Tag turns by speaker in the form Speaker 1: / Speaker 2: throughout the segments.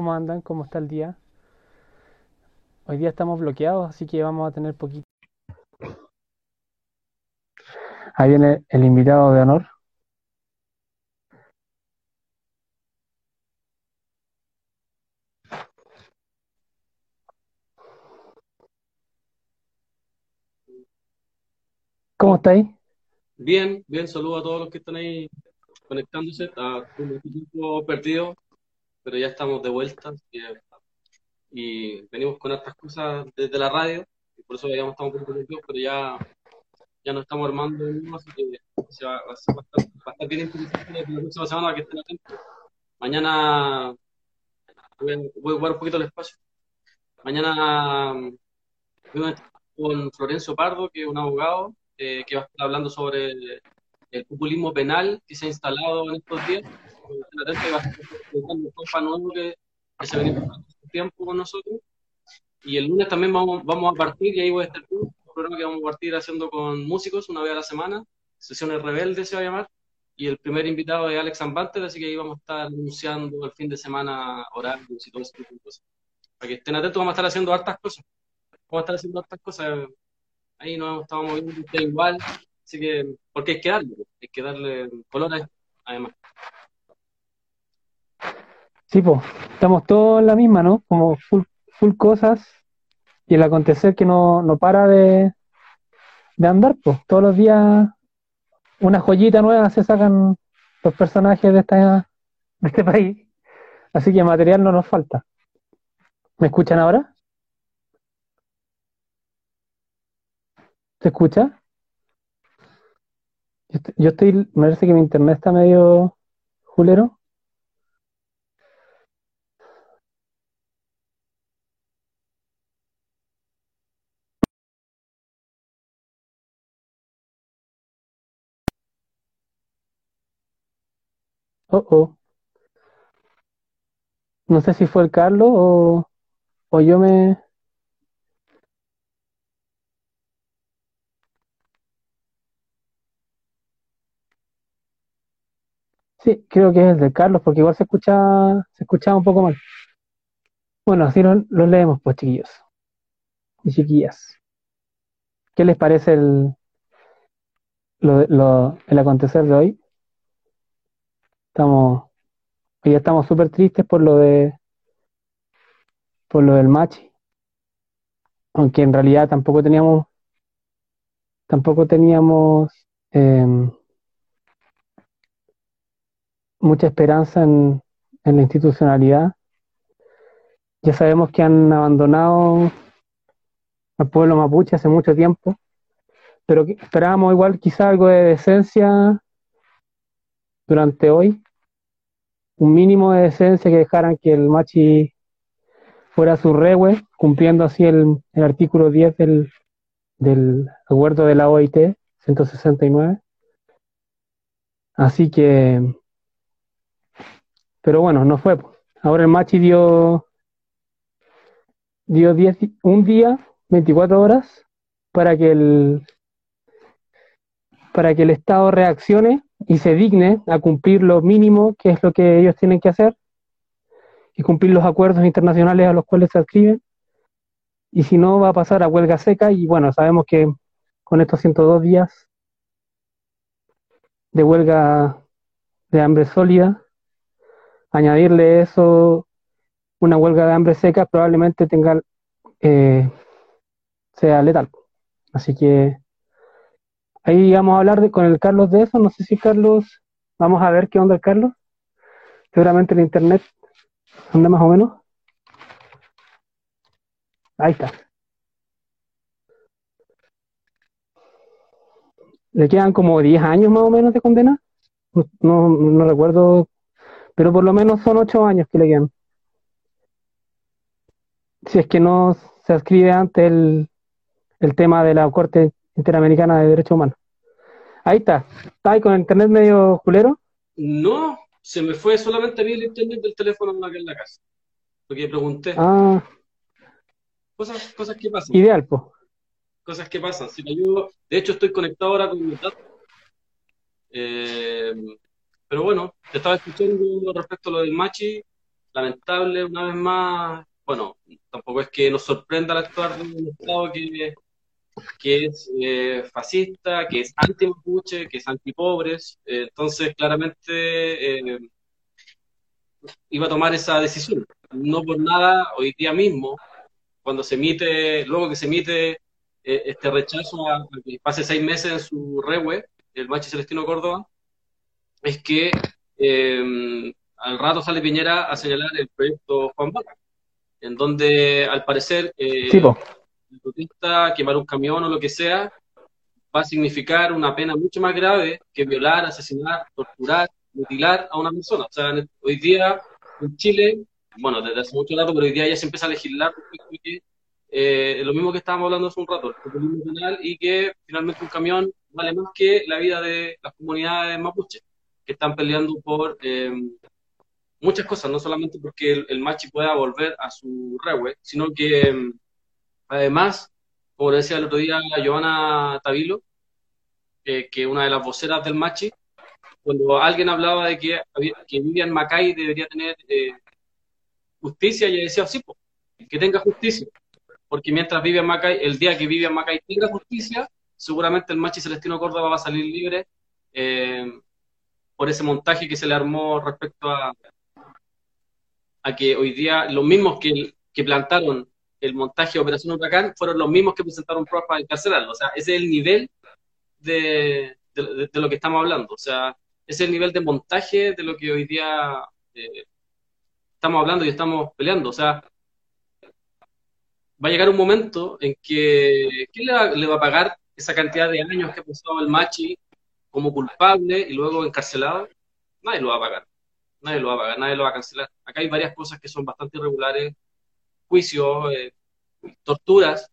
Speaker 1: ¿Cómo andan? ¿Cómo está el día? Hoy día estamos bloqueados, así que vamos a tener poquito. Ahí viene el invitado de honor. ¿Cómo estáis?
Speaker 2: Bien, bien, saludo a todos los que están ahí conectándose. Está un tiempo perdido, pero ya estamos de vuelta. Y venimos con estas cosas desde la radio, y por eso ya estamos un poco pero ya, ya nos estamos armando así que se va, va, a estar, va, a estar, bien interesante la próxima semana que estén atentos. Mañana voy a, ocupar un poquito el espacio. Mañana con Florencio Pardo, que es un abogado, eh, que va a estar hablando sobre el populismo penal que se ha instalado en estos días. Va a un compa nuevo que, que se viene por tiempo con nosotros. Y el lunes también vamos, vamos a partir, y ahí voy a estar un programa que vamos a partir haciendo con músicos una vez a la semana. Sesiones Rebeldes se va a llamar. Y el primer invitado es Alex Ambanter, así que ahí vamos a estar anunciando el fin de semana horarios y todo ese tipo de cosas. Para que estén atentos, vamos a estar haciendo hartas cosas. Vamos a estar haciendo hartas cosas. Ahí nos estamos moviendo igual. Así que, porque hay que darle, hay que darle color además.
Speaker 1: Sí, pues, estamos todos en la misma, ¿no? Como full, full cosas y el acontecer que no, no para de, de andar, pues. Todos los días una joyita nueva se sacan los personajes de, esta, de este país. Así que material no nos falta. ¿Me escuchan ahora? ¿Se escucha? Yo estoy, me parece que mi internet está medio julero. Oh, oh. No sé si fue el Carlos o, o yo me... Sí, creo que es el de Carlos, porque igual se escucha, se escuchaba un poco mal. Bueno, así lo, lo leemos, pues, chiquillos y chiquillas. ¿Qué les parece el, lo, lo, el acontecer de hoy? Estamos, hoy estamos súper tristes por lo de, por lo del Machi, aunque en realidad tampoco teníamos, tampoco teníamos eh, mucha esperanza en, en la institucionalidad. Ya sabemos que han abandonado al pueblo mapuche hace mucho tiempo, pero esperábamos igual quizá algo de decencia durante hoy, un mínimo de decencia que dejaran que el machi fuera su rewe, cumpliendo así el, el artículo 10 del, del acuerdo de la OIT 169. Así que, pero bueno, no fue. Ahora el machi dio, dio diez, un día 24 horas para que el para que el Estado reaccione y se digne a cumplir lo mínimo que es lo que ellos tienen que hacer y cumplir los acuerdos internacionales a los cuales se adscriben y si no va a pasar a huelga seca y bueno, sabemos que con estos 102 días de huelga de hambre sólida, añadirle eso, una huelga de hambre seca probablemente tenga eh, sea letal. Así que ahí vamos a hablar con el Carlos de eso. No sé si Carlos, vamos a ver qué onda el Carlos. Seguramente el internet anda más o menos. Ahí está. Le quedan como 10 años más o menos de condena. No, no recuerdo, pero por lo menos son 8 años que le quedan. Si es que no se escribe antes el, el tema de la Corte Interamericana de Derechos Humanos. Ahí está. ¿Está ahí con el internet medio culero?
Speaker 2: No, se me fue solamente a mí el internet del teléfono aquí en la casa. Porque pregunté.
Speaker 1: Ah.
Speaker 2: Cosas, cosas que pasan.
Speaker 1: Ideal, pues.
Speaker 2: Cosas que pasan. Si me ayudo, de hecho, estoy conectado ahora con mi datos. Eh, pero bueno, te estaba escuchando respecto a lo del Machi. lamentable, una vez más, bueno, tampoco es que nos sorprenda el actuar de un Estado que, que es eh, fascista, que es anti-mapuche, que es anti-pobres, eh, entonces claramente eh, iba a tomar esa decisión. No por nada, hoy día mismo, cuando se emite, luego que se emite este rechazo a, que pase seis meses en su rewe, el Machi Celestino Córdoba, es que al rato sale Piñera a señalar el proyecto Juan Vaca, en donde al parecer eh, el protesta, quemar un camión o lo que sea, va a significar una pena mucho más grave que violar, asesinar, torturar, mutilar a una persona. O sea, hoy día en Chile, bueno, desde hace mucho rato, pero hoy día ya se empieza a legislar eh, lo mismo que estábamos hablando hace un rato, el penal, y que finalmente un camión vale más que la vida de las comunidades mapuche que están peleando por eh, muchas cosas, no solamente porque el, Machi pueda volver a su rewe, sino que mm, además, como decía el otro día Joana Tavilo, eh, que una de las voceras del Machi, cuando alguien hablaba de que, que Vivian Macay debería tener eh, justicia, ella decía, sí, que tenga justicia, porque mientras Vivian Macay, el día que Vivian Macay tenga justicia, seguramente el Machi Celestino Córdoba va a salir libre eh, por ese montaje que se le armó respecto a, que hoy día los mismos que plantaron el montaje de Operación Huracán fueron los mismos que presentaron pruebas para encarcelarlo. O sea, ese es el nivel de, de, lo que estamos hablando. O sea, ese es el nivel de montaje de lo que hoy día eh, estamos hablando y estamos peleando. O sea, va a llegar un momento en que ¿quién le va, le va a pagar esa cantidad de años que ha pasado el Machi como culpable y luego encarcelado? Nadie lo va a pagar nadie lo va a pagar, nadie lo va a cancelar. Acá hay varias cosas que son bastante irregulares, juicios, eh, torturas.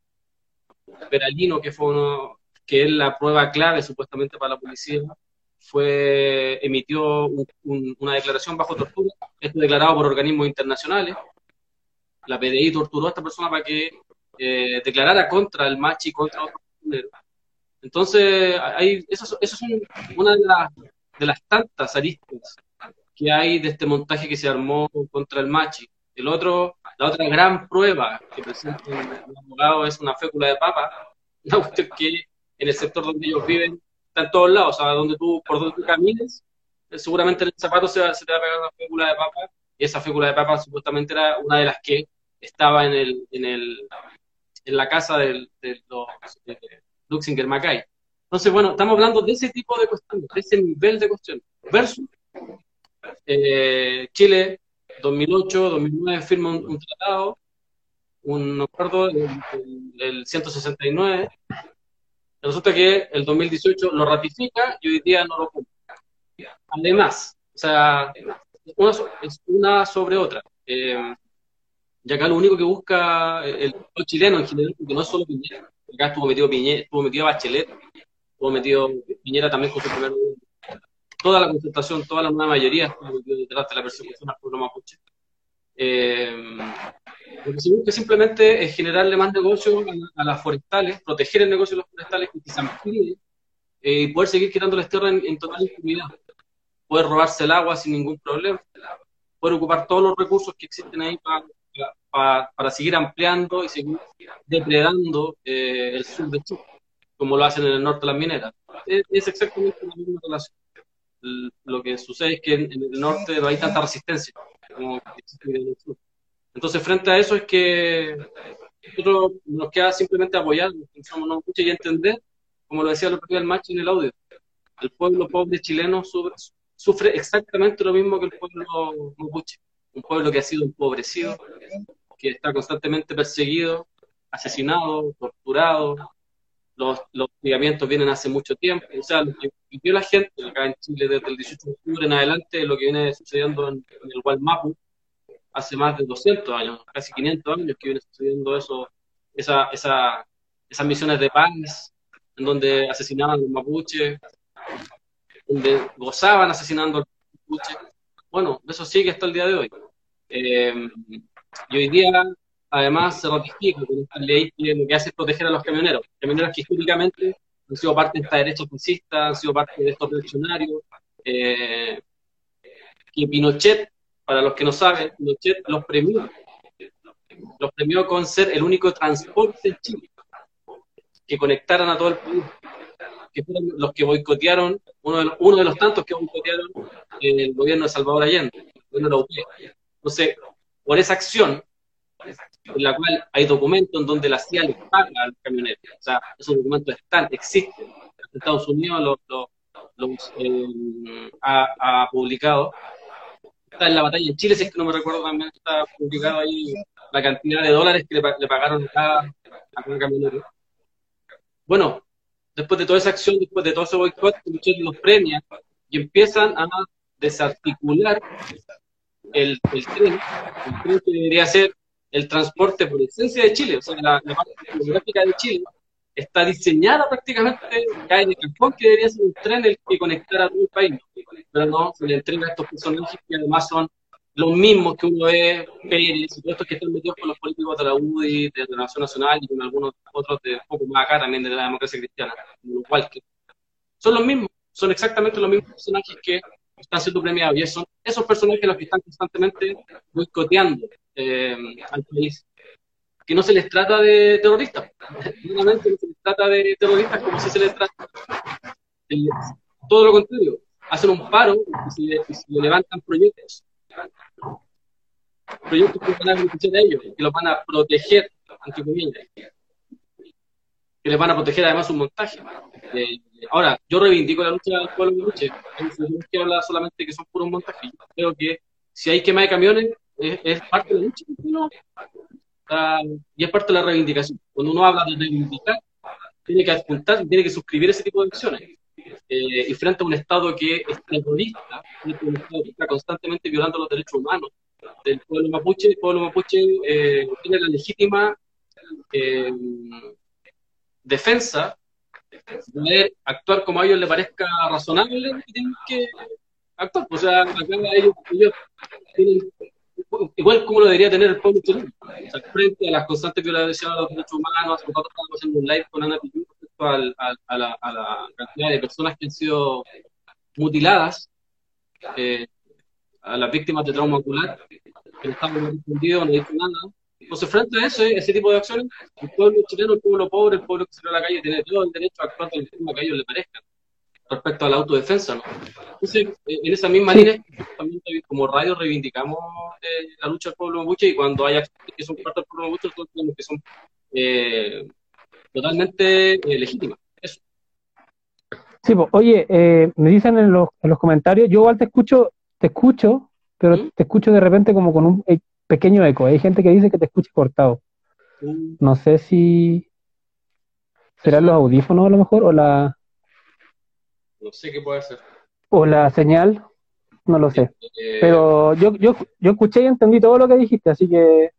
Speaker 2: Peralino, que fue uno, que es la prueba clave supuestamente para la policía, fue emitió una declaración bajo tortura, esto declarado por organismos internacionales. La PDI torturó a esta persona para que eh, declarara contra el machi contra otros Entonces, hay, eso, eso es una de las, de las tantas aristas que hay de este montaje que se armó contra el Machi. El otro, la otra gran prueba que presenta el abogado es una fécula de papa, una cuestión que en el sector donde ellos viven está en todos lados, o sea, donde tú, por donde tú camines, eh, seguramente en el zapato se, se, te va a pegar una fécula de papa, y esa fécula de papa supuestamente era una de las que estaba en el, en el en la casa del, de los Luxinger Mackay. Entonces, bueno, estamos hablando de ese tipo de cuestiones, de ese nivel de cuestiones, versus eh, Chile, 2008, 2009 firma un, tratado, un acuerdo, el, 169. Resulta que el 2018 lo ratifica y hoy día no lo cumple. Además, o sea, es una sobre otra. Eh, y acá lo único que busca el, chileno en general, porque no es solo Piñera, acá estuvo metido Piñera, estuvo metido Bachelet, estuvo metido Piñera también con su primer toda la concentración, toda la nueva mayoría detrás de la persecución al pueblo mapuche. Eh, lo que se busca simplemente es generarle más negocio a, las forestales, proteger el negocio de las forestales que se amplíe eh, y poder seguir quitándoles tierra en, total impunidad. Poder robarse el agua sin ningún problema, poder ocupar todos los recursos que existen ahí para, para, seguir ampliando y seguir depredando eh, el sur de Chile, como lo hacen en el norte las mineras. Es, es exactamente la misma relación lo que sucede es que en, el norte no hay tanta resistencia como en el sur. Entonces, frente a eso es que nosotros nos queda simplemente apoyar, no y entender, como lo decía el el macho en el audio, el pueblo pobre chileno sufre, exactamente lo mismo que el pueblo mapuche, un pueblo que ha sido empobrecido, que está constantemente perseguido, asesinado, torturado, los, los hostigamientos vienen hace mucho tiempo, o sea, lo que vivió la gente acá en Chile desde el 18 de octubre en adelante, lo que viene sucediendo en, el Gualmapu, hace más de 200 años, casi 500 años que viene sucediendo eso, esa, esa, esas misiones de paz, en donde asesinaban a los mapuches, donde gozaban asesinando a los mapuches. Bueno, eso sigue hasta el día de hoy. Eh, y hoy día además se ratifica con esta ley que lo que hace es proteger a los camioneros, camioneros que históricamente han sido parte de esta derecha fascista, han sido parte de estos reaccionarios, eh, Pinochet para los que no saben, Pinochet los premió. Los premió con ser el único transporte en Chile que conectaran a todo el país, que fueron los que boicotearon, uno de los, uno de los tantos que boicotearon el gobierno de Salvador Allende, el gobierno UP. Entonces, por esa acción, en la cual hay documentos en donde la CIA les paga a los camioneros, o sea, esos documentos están, existen, Estados Unidos los, eh, ha, publicado, está en la batalla en Chile, si es que no me recuerdo también, está publicado ahí la cantidad de dólares que le, pagaron a cada, camionero. Bueno, después de toda esa acción, después de todo ese boicot, los premia y empiezan a desarticular el, tren, el tren que debería ser el transporte por esencia de Chile, o sea, la, parte geográfica de Chile está diseñada prácticamente, cae de Cancún, que debería ser un tren el que conectara a todo el país, pero no, se le entrega a estos personajes que además son los mismos que uno ve, Pérez que están metidos con los políticos de la UDI, de la Nación Nacional y con algunos otros de un poco más acá también de la democracia cristiana, como los Son los mismos, son exactamente los mismos personajes que están siendo premiados y son esos personajes los que están constantemente boicoteando eh, al país. Que no se les trata de terroristas, realmente no se les trata de terroristas como si se les trata. todo lo contrario, hacen un paro y se levantan proyectos proyectos que van a beneficiar a ellos, que los van a proteger, entre comillas, que les van a proteger además un montaje. Eh, ahora, yo reivindico la lucha del pueblo no que hablar solamente que son puros montajes, creo que si hay quema de camiones, es, parte de la lucha, ¿no? y es parte de la reivindicación. Cuando uno habla de reivindicar, tiene que apuntar, tiene que suscribir ese tipo de acciones. Eh, y frente a un Estado que es terrorista, un Estado que está constantemente violando los derechos humanos del pueblo mapuche, el pueblo mapuche eh, tiene la legítima eh, defensa actuar como a ellos les parezca razonable tienen que actuar. O sea, acá ellos, ellos tienen, igual como lo debería tener el pueblo chileno, frente a las constantes violaciones de los derechos humanos, estamos haciendo un live con Ana Piyu a, la, cantidad de personas que han sido mutiladas, eh, a las víctimas de trauma ocular, que no estamos respondidos, no dicen nada. Entonces, frente a eso, ese tipo de acciones, el pueblo chileno, el pueblo pobre, el pueblo que salió a la calle, tiene todo el derecho a actuar de la forma que a ellos les parezca respecto a la autodefensa. ¿no? Entonces, eh, en esa misma línea, también como radio reivindicamos eh, la lucha del pueblo mapuche y cuando hay acciones que son parte del pueblo mapuche, nosotros tenemos que son eh, totalmente eh, legítima. Eso.
Speaker 1: Sí, pues, oye, eh, me dicen en los, en los comentarios, yo igual te escucho, te escucho, pero ¿Mm? te escucho de repente como con un pequeño eco. Hay gente que dice que te escucha cortado. Mm. No sé si serán los audífonos a lo mejor o la...
Speaker 2: No sé qué puede ser.
Speaker 1: O la señal, no lo sé. Pero yo, yo, yo escuché y entendí todo lo que dijiste, así que...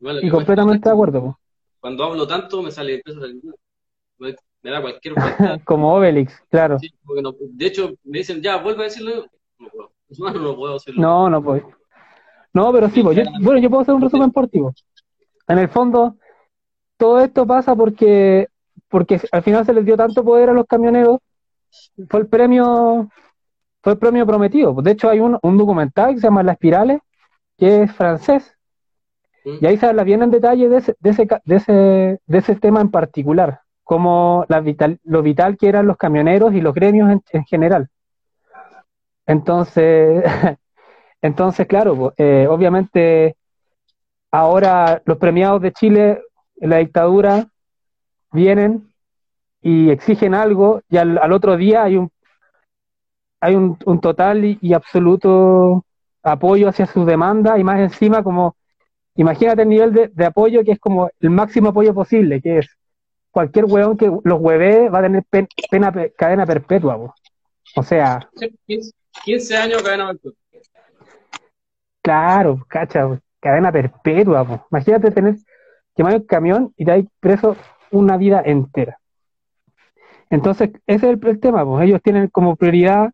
Speaker 1: y completamente de acuerdo.
Speaker 2: Cuando hablo tanto me sale, empieza me, me da cualquier
Speaker 1: Como Obelix, claro.
Speaker 2: de hecho, me dicen, ya, vuelve a decirlo. No, no puedo decirlo.
Speaker 1: No, no puedo. No, pero sí, pues, bueno, yo puedo hacer un resumen por ti. Pues. En el fondo, todo esto pasa porque, porque al final se les dio tanto poder a los camioneros. Fue el premio, fue el premio prometido. De hecho, hay un, un documental que se llama Las Espirales, que es francés, y ahí se habla bien en detalle de ese, de ese, de ese, de ese tema en particular, como la vital, lo vital que eran los camioneros y los gremios en, general. Entonces, entonces claro, eh, obviamente ahora los premiados de Chile en la dictadura vienen y exigen algo y al, otro día hay un hay un, total y, absoluto apoyo hacia sus demandas y más encima como imagínate el nivel de, apoyo que es como el máximo apoyo posible, que es cualquier hueón que los hueve va a tener pena, cadena perpetua. O sea...
Speaker 2: 15 años cadena perpetua.
Speaker 1: Claro, cacha, cadena perpetua. Imagínate tener quemar el camión y te hay preso una vida entera. Entonces, ese es el, tema, pues ellos tienen como prioridad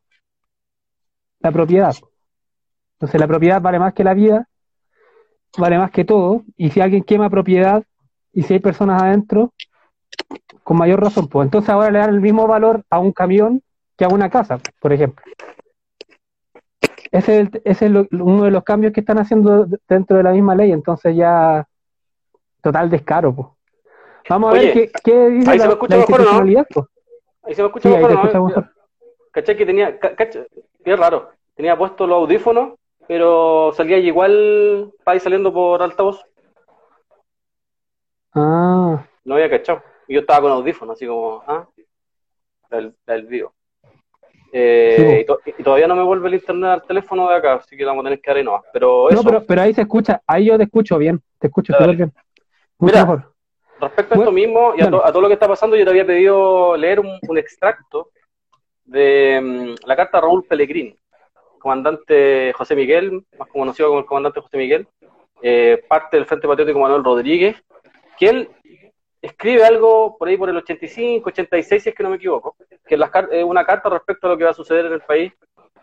Speaker 1: la propiedad. Entonces, la propiedad vale más que la vida vale más que todo, y si alguien quema propiedad y si hay personas adentro, con mayor razón, pues entonces ahora le dan el mismo valor a un camión que a una casa, por ejemplo. Ese es, ese es uno de los cambios que están haciendo dentro de la misma ley, entonces ya total descaro. pues. Vamos a ver qué, qué dice
Speaker 2: ahí la, se me escucha mejor, ¿no? Ahí se me escucha sí, mejor, ¿no? mejor. ¿Cachai que tenía, cacha, qué raro, tenía puesto los audífonos, pero salía igual para ir saliendo por altavoz.
Speaker 1: Ah.
Speaker 2: No había cachado. Yo estaba con audífonos, así como, ah, el, el vivo. Eh, y, todavía no me vuelve el internet al teléfono de acá, así que vamos a tener que dar nomás. Pero, eso.
Speaker 1: No, pero, ahí se escucha, ahí yo te escucho bien, te escucho súper bien.
Speaker 2: Mucho Mira, mejor. respecto a esto mismo y a, todo lo que está pasando, yo te había pedido leer un, extracto de mm, la carta de Raúl Pellegrín, comandante José Miguel, más conocido como el comandante José Miguel, eh, parte del Frente Patriótico Manuel Rodríguez, que él escribe algo por ahí por el 85, 86, si es que no me equivoco, que es una carta respecto a lo que va a suceder en el país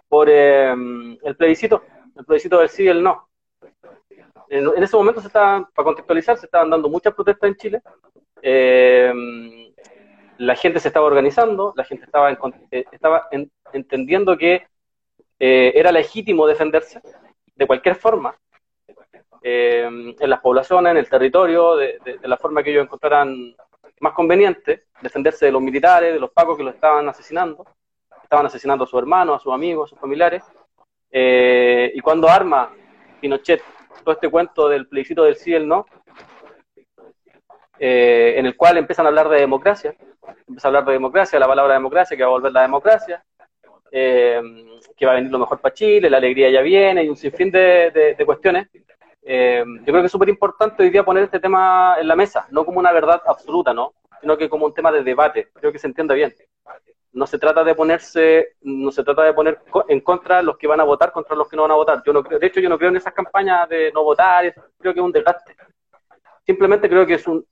Speaker 2: por eh, el plebiscito, el plebiscito del sí y el no. En, ese momento se estaban, para contextualizar, se estaban dando muchas protestas en Chile. Eh, la gente se estaba organizando, la gente estaba, eh, estaba entendiendo que era legítimo defenderse de cualquier forma, eh, en las poblaciones, en el territorio, de, la forma que ellos encontraran más conveniente, defenderse de los militares, de los pacos que lo estaban asesinando, estaban asesinando a sus hermanos, a sus amigos, a sus familiares. Eh, y cuando arma Pinochet todo este cuento del plebiscito del sí y el no, eh, en el cual empiezan a hablar de democracia, empieza a hablar de democracia, la palabra democracia, que va a volver la democracia, que va a venir lo mejor para Chile, la alegría ya viene, y un sinfín de cuestiones eh, yo creo que es súper importante hoy día poner este tema en la mesa, no como una verdad absoluta, ¿no? Sino que como un tema de debate. Creo que se entienda bien. No se trata de ponerse, no se trata de poner en contra los que van a votar contra los que no van a votar. Yo no creo, de hecho, yo no creo en esas campañas de no votar, creo que es un desgaste. Simplemente creo que es un,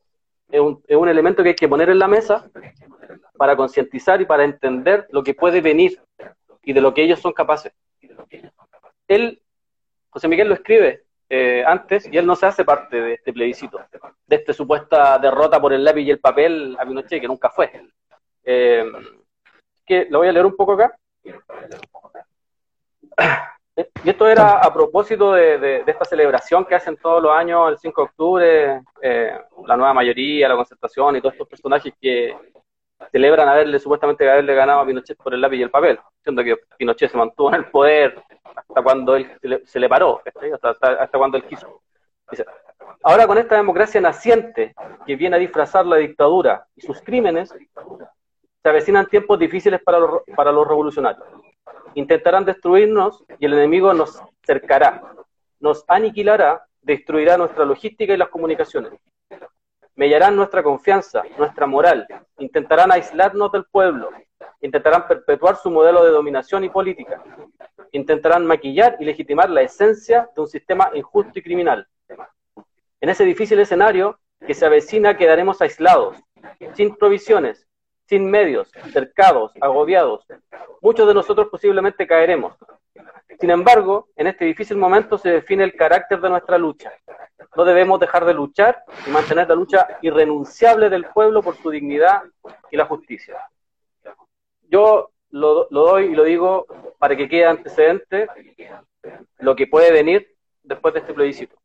Speaker 2: es un, es un elemento que hay que poner en la mesa para concientizar y para entender lo que puede venir y de lo que ellos son capaces. Él, José Miguel lo escribe, eh, antes y él no se hace parte de este plebiscito, de esta supuesta derrota por el lápiz y el papel a Pinochet, que nunca fue. Eh, que lo voy a leer un poco acá. Y esto era a propósito de, esta celebración que hacen todos los años el 5 de octubre, eh, la nueva mayoría, la concertación y todos estos personajes que celebran haberle supuestamente haberle ganado a Pinochet por el lápiz y el papel, siendo que Pinochet se mantuvo en el poder hasta cuando él se le, paró, hasta, cuando él quiso. ahora con esta democracia naciente que viene a disfrazar la dictadura y sus crímenes, se avecinan tiempos difíciles para los, para los revolucionarios. Intentarán destruirnos y el enemigo nos cercará, nos aniquilará, destruirá nuestra logística y las comunicaciones. Mellarán nuestra confianza, nuestra moral, intentarán aislarnos del pueblo, intentarán perpetuar su modelo de dominación y política, intentarán maquillar y legitimar la esencia de un sistema injusto y criminal. En ese difícil escenario que se avecina quedaremos aislados, sin provisiones, sin medios, cercados, agobiados. Muchos de nosotros posiblemente caeremos. Sin embargo, en este difícil momento se define el carácter de nuestra lucha. No debemos dejar de luchar y mantener la lucha irrenunciable del pueblo por su dignidad y la justicia. Yo lo, doy y lo digo para que quede antecedente lo que puede venir después de este plebiscito.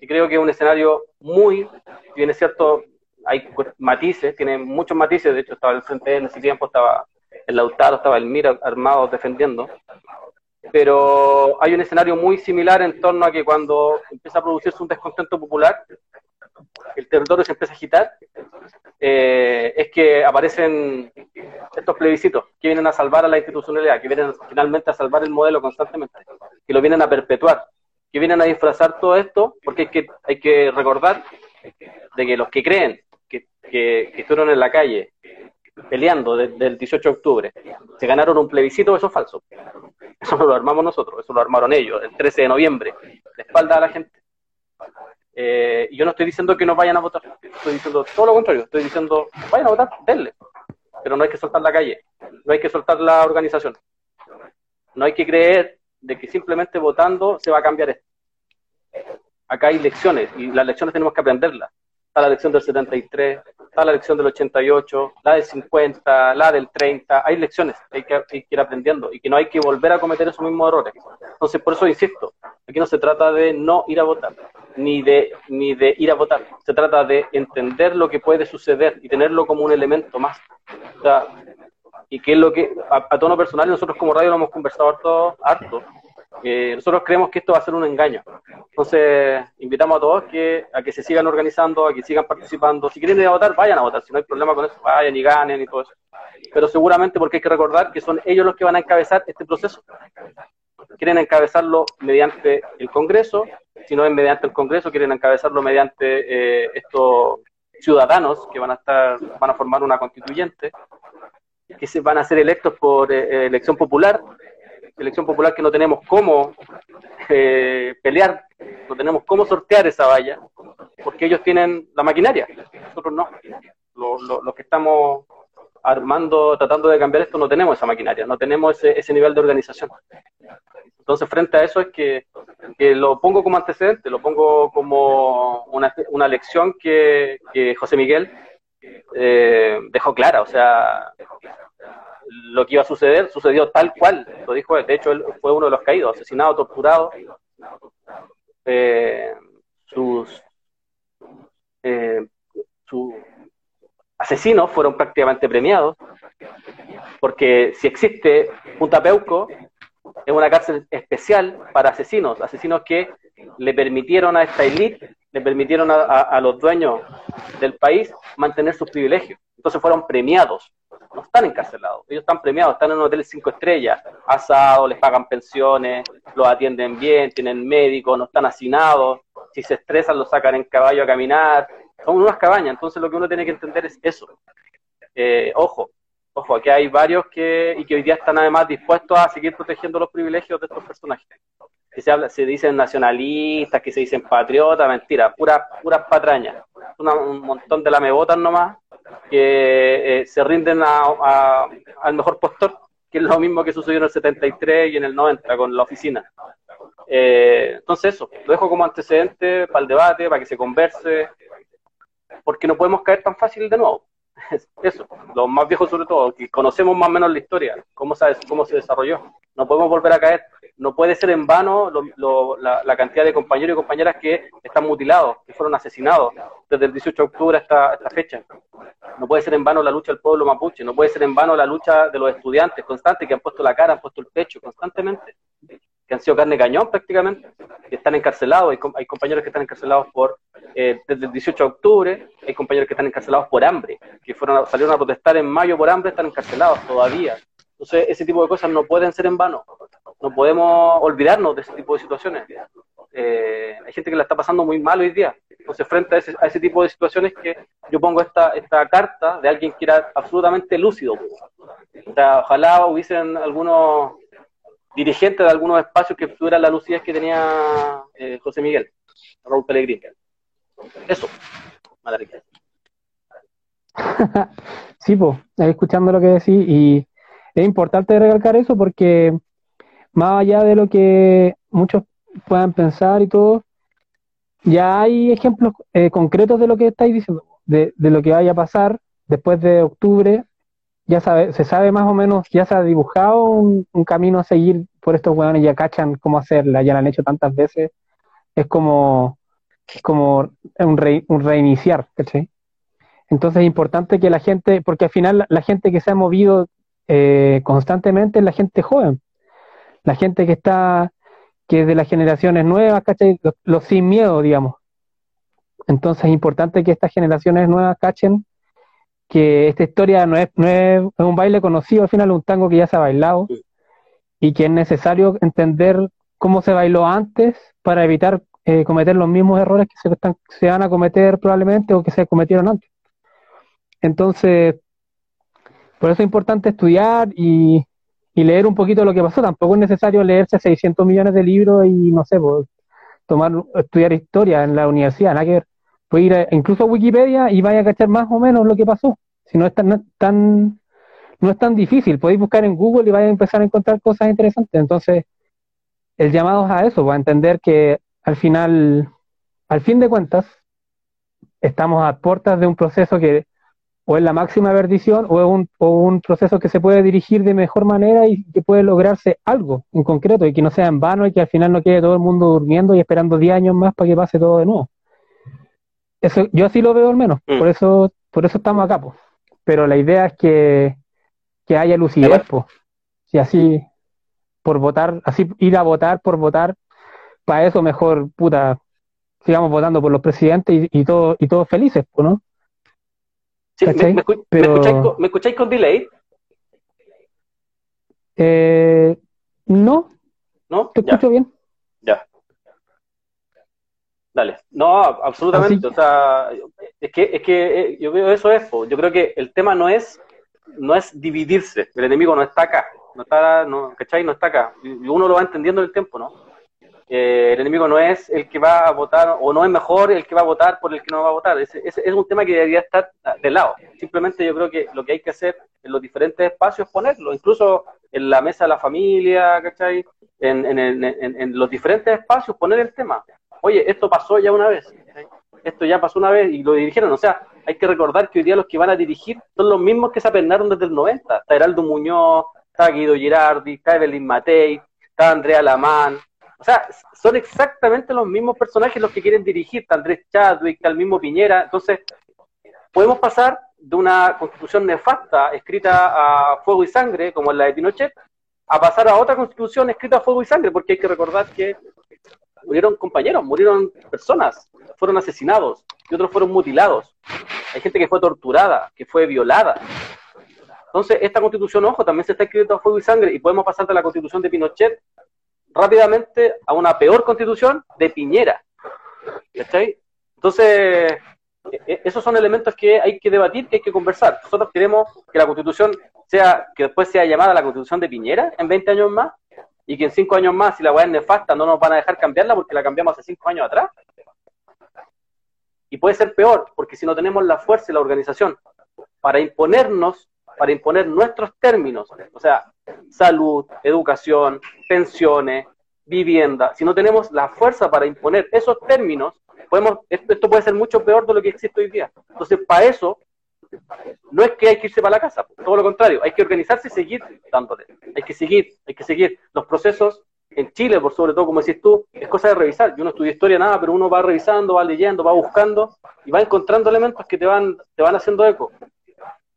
Speaker 2: Y creo que es un escenario muy, bien cierto, hay matices, tiene muchos matices, de hecho estaba el frente en ese tiempo, estaba el Lautaro, estaba el Mira armado defendiendo, pero hay un escenario muy similar en torno a que cuando empieza a producirse un descontento popular, el territorio se empieza a agitar, eh, es que aparecen estos plebiscitos que vienen a salvar a la institucionalidad, que vienen finalmente a salvar el modelo constantemente, que lo vienen a perpetuar, que vienen a disfrazar todo esto, porque hay que, hay que recordar de que los que creen que, que, estuvieron en la calle peleando desde el 18 de octubre, se ganaron un plebiscito, eso es falso. Eso no lo armamos nosotros, eso lo armaron ellos el 13 de noviembre, de espalda a la gente. Eh, yo no estoy diciendo que no vayan a votar, estoy diciendo todo lo contrario, estoy diciendo, vayan a votar, denle. Pero no hay que soltar la calle, no hay que soltar la organización. No hay que creer de que simplemente votando se va a cambiar esto. Acá hay lecciones y las lecciones tenemos que aprenderlas. Está la lección del 73, está la lección del 88, la del 50, la del 30, hay lecciones que hay que, hay que ir aprendiendo y que no hay que volver a cometer esos mismos errores. Entonces, por eso insisto, aquí no se trata de no ir a votar, ni de, ni de ir a votar, se trata de entender lo que puede suceder y tenerlo como un elemento más. O sea, y que es lo que, a, tono personal, nosotros como radio lo hemos conversado harto, harto eh, nosotros creemos que esto va a ser un engaño. Entonces, invitamos a todos que, a que se sigan organizando, a que sigan participando. Si quieren ir a votar, vayan a votar. Si no hay problema con eso, vayan y ganen y todo eso. Pero seguramente porque hay que recordar que son ellos los que van a encabezar este proceso. Quieren encabezarlo mediante el Congreso. Si no es mediante el Congreso, quieren encabezarlo mediante eh, estos ciudadanos que van a estar, van a formar una constituyente, que se van a ser electos por eh, elección popular elección popular que no tenemos cómo eh, pelear, no tenemos cómo sortear esa valla, porque ellos tienen la maquinaria, nosotros no. Los, que estamos armando, tratando de cambiar esto, no tenemos esa maquinaria, no tenemos ese, nivel de organización. Entonces, frente a eso es que, lo pongo como antecedente, lo pongo como una, una lección que, José Miguel eh, dejó clara. O sea, lo que iba a suceder sucedió tal cual, lo dijo De hecho, él fue uno de los caídos, asesinado, torturado. Eh, sus, eh, sus asesinos fueron prácticamente premiados, porque si existe Punta Peuco, es una cárcel especial para asesinos, asesinos que le permitieron a esta élite, le permitieron a los dueños del país mantener sus privilegios. Entonces fueron premiados no están encarcelados, ellos están premiados, están en un hotel cinco estrellas, asados, les pagan pensiones, los atienden bien, tienen médicos, no están hacinados, si se estresan los sacan en caballo a caminar, son unas cabañas, entonces lo que uno tiene que entender es eso. Eh, ojo, ojo, aquí hay varios que, y que hoy día están además dispuestos a seguir protegiendo los privilegios de estos personajes. Que se, habla, se dicen nacionalistas, que se dicen patriotas, mentira, puras puras patrañas. un montón de lamebotas nomás que eh, se rinden a, al mejor postor, que es lo mismo que sucedió en el 73 y en el 90 con la oficina. Eh, entonces eso, lo dejo como antecedente para el debate, para que se converse, porque no podemos caer tan fácil de nuevo. Eso, los más viejos sobre todo, que conocemos más o menos la historia, cómo, sabes, cómo se desarrolló. No podemos volver a caer no puede ser en vano la, cantidad de compañeros y compañeras que están mutilados, que fueron asesinados desde el 18 de octubre hasta esta fecha. No puede ser en vano la lucha del pueblo mapuche, no puede ser en vano la lucha de los estudiantes constantes que han puesto la cara, han puesto el pecho constantemente, que han sido carne cañón prácticamente, que están encarcelados, hay, compañeros que están encarcelados por eh, desde el 18 de octubre, hay compañeros que están encarcelados por hambre, que fueron salieron a protestar en mayo por hambre, están encarcelados todavía. Entonces, ese tipo de cosas no pueden ser en vano no podemos olvidarnos de ese tipo de situaciones. Eh, hay gente que la está pasando muy mal hoy día. Entonces, frente a ese, tipo de situaciones que yo pongo esta, esta carta de alguien que era absolutamente lúcido. Ojalá hubiesen algunos dirigentes de algunos espacios que tuvieran la lucidez que tenía eh, José Miguel, Raúl Pellegrini. Eso,
Speaker 1: sí, pues, escuchando lo que decís, y es importante recalcar eso porque más allá de lo que muchos puedan pensar y todo, ya hay ejemplos eh, concretos de lo que estáis diciendo, de, lo que vaya a pasar después de octubre. Ya sabe, se sabe más o menos, ya se ha dibujado un, camino a seguir por estos hueones, ya cachan cómo hacerla, ya lo han hecho tantas veces. Es como, como un, reiniciar, Entonces es importante que la gente, porque al final la, gente que se ha movido eh, constantemente es la gente joven la gente que está, que es de las generaciones nuevas, ¿cachai? Los, sin miedo, digamos. Entonces es importante que estas generaciones nuevas cachen que esta historia no es, no es, un baile conocido, al final es un tango que ya se ha bailado y que es necesario entender cómo se bailó antes para evitar eh, cometer los mismos errores que se, están, se van a cometer probablemente o que se cometieron antes. Entonces, por eso es importante estudiar y, y leer un poquito lo que pasó. Tampoco es necesario leerse 600 millones de libros y, no sé, pues, tomar, estudiar historia en la universidad, nada que ver. Puede ir incluso a Wikipedia y vaya a cachar más o menos lo que pasó. Si no es tan, tan, no es tan difícil, podéis buscar en Google y vaya a empezar a encontrar cosas interesantes. Entonces, el llamado es a eso, pues, a entender que al final, al fin de cuentas, estamos a puertas de un proceso que o es la máxima perdición o es un, o un proceso que se puede dirigir de mejor manera y que puede lograrse algo en concreto y que no sea en vano y que al final no quede todo el mundo durmiendo y esperando 10 años más para que pase todo de nuevo. Eso, yo así lo veo al menos,
Speaker 2: Mm.
Speaker 1: por eso por eso estamos acá, pues. pero la idea es que, que haya lucidez, pues. si así por votar, así ir a votar por votar, para eso mejor, puta, sigamos votando por los presidentes y, y, todo, y todos felices, ¿no?
Speaker 2: Sí, me,
Speaker 1: ¿Cachai?
Speaker 2: me escu- me
Speaker 1: Pero-
Speaker 2: escucháis con, me escucháis con delay?
Speaker 1: Eh, no,
Speaker 2: ¿No?
Speaker 1: te
Speaker 2: Ya,
Speaker 1: escucho bien.
Speaker 2: ya. Dale. No, absolutamente.
Speaker 1: Así-
Speaker 2: O sea, es que, es que eh, yo veo eso es, yo creo que el tema no es, no es dividirse. El enemigo no está acá. No está, no, ¿cachai? No está acá. Y uno lo va entendiendo en el tiempo, ¿no? Eh, el enemigo no es el que va a votar, o no es mejor el que va a votar por el que no va a votar. Ese es un tema que debería estar de lado. Simplemente yo creo que lo que hay que hacer en los diferentes espacios es ponerlo, incluso en la mesa de la familia, ¿cachai? En, en, en, los diferentes espacios poner el tema. Oye, esto pasó ya una vez, esto ya pasó una vez y lo dirigieron. O sea, hay que recordar que hoy día los que van a dirigir son los mismos que se apernaron desde el 90. Está Heraldo Muñoz, está Guido Girardi, está Evelyn Matei, está Andrea Lamán. O sea, son exactamente los mismos personajes los que quieren dirigir. Andrés Chadwick, el mismo Piñera. Entonces, podemos pasar de una constitución nefasta escrita a fuego y sangre, como la de Pinochet, a pasar a otra constitución escrita a fuego y sangre, porque hay que recordar que murieron compañeros, murieron personas, fueron asesinados y otros fueron mutilados. Hay gente que fue torturada, que fue violada. Entonces, esta constitución, ojo, también se está escrita a fuego y sangre y podemos pasar de la constitución de Pinochet rápidamente a una peor constitución de Piñera. ¿Cachai? Entonces, e- e- esos son elementos que hay que debatir, que hay que conversar. Nosotros queremos que la constitución sea, que después sea llamada la constitución de Piñera en 20 años más, y que en 5 años más, si la weá es nefasta, no nos van a dejar cambiarla porque la cambiamos hace 5 años atrás. Y puede ser peor, porque si no tenemos la fuerza y la organización para imponernos, para imponer nuestros términos, o sea, salud, educación, pensiones, vivienda, si no tenemos la fuerza para imponer esos términos, podemos, esto, puede ser mucho peor de lo que existe hoy día. Entonces, para eso, no es que hay que irse para la casa, todo lo contrario, hay que organizarse y seguir dándole. Hay que seguir, hay que seguir. Los procesos en Chile, por sobre todo, como decís tú, es cosa de revisar. Yo no estudio historia, nada, pero uno va revisando, va leyendo, va buscando y va encontrando elementos que te van, te van haciendo eco.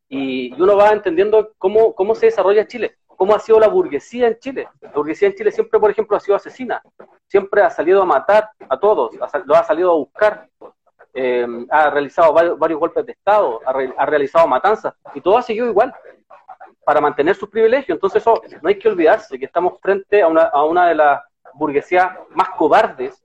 Speaker 2: Y, uno va entendiendo cómo, cómo se desarrolla Chile, cómo ha sido la burguesía en Chile. La burguesía en Chile siempre, por ejemplo, ha sido asesina, siempre ha salido a matar a todos, lo ha salido a buscar, eh, ha realizado varios, varios golpes de Estado, ha, ha realizado matanzas, y todo ha seguido igual para mantener sus privilegios. Entonces eso no hay que olvidarse que estamos frente a una, a una de las burguesías más cobardes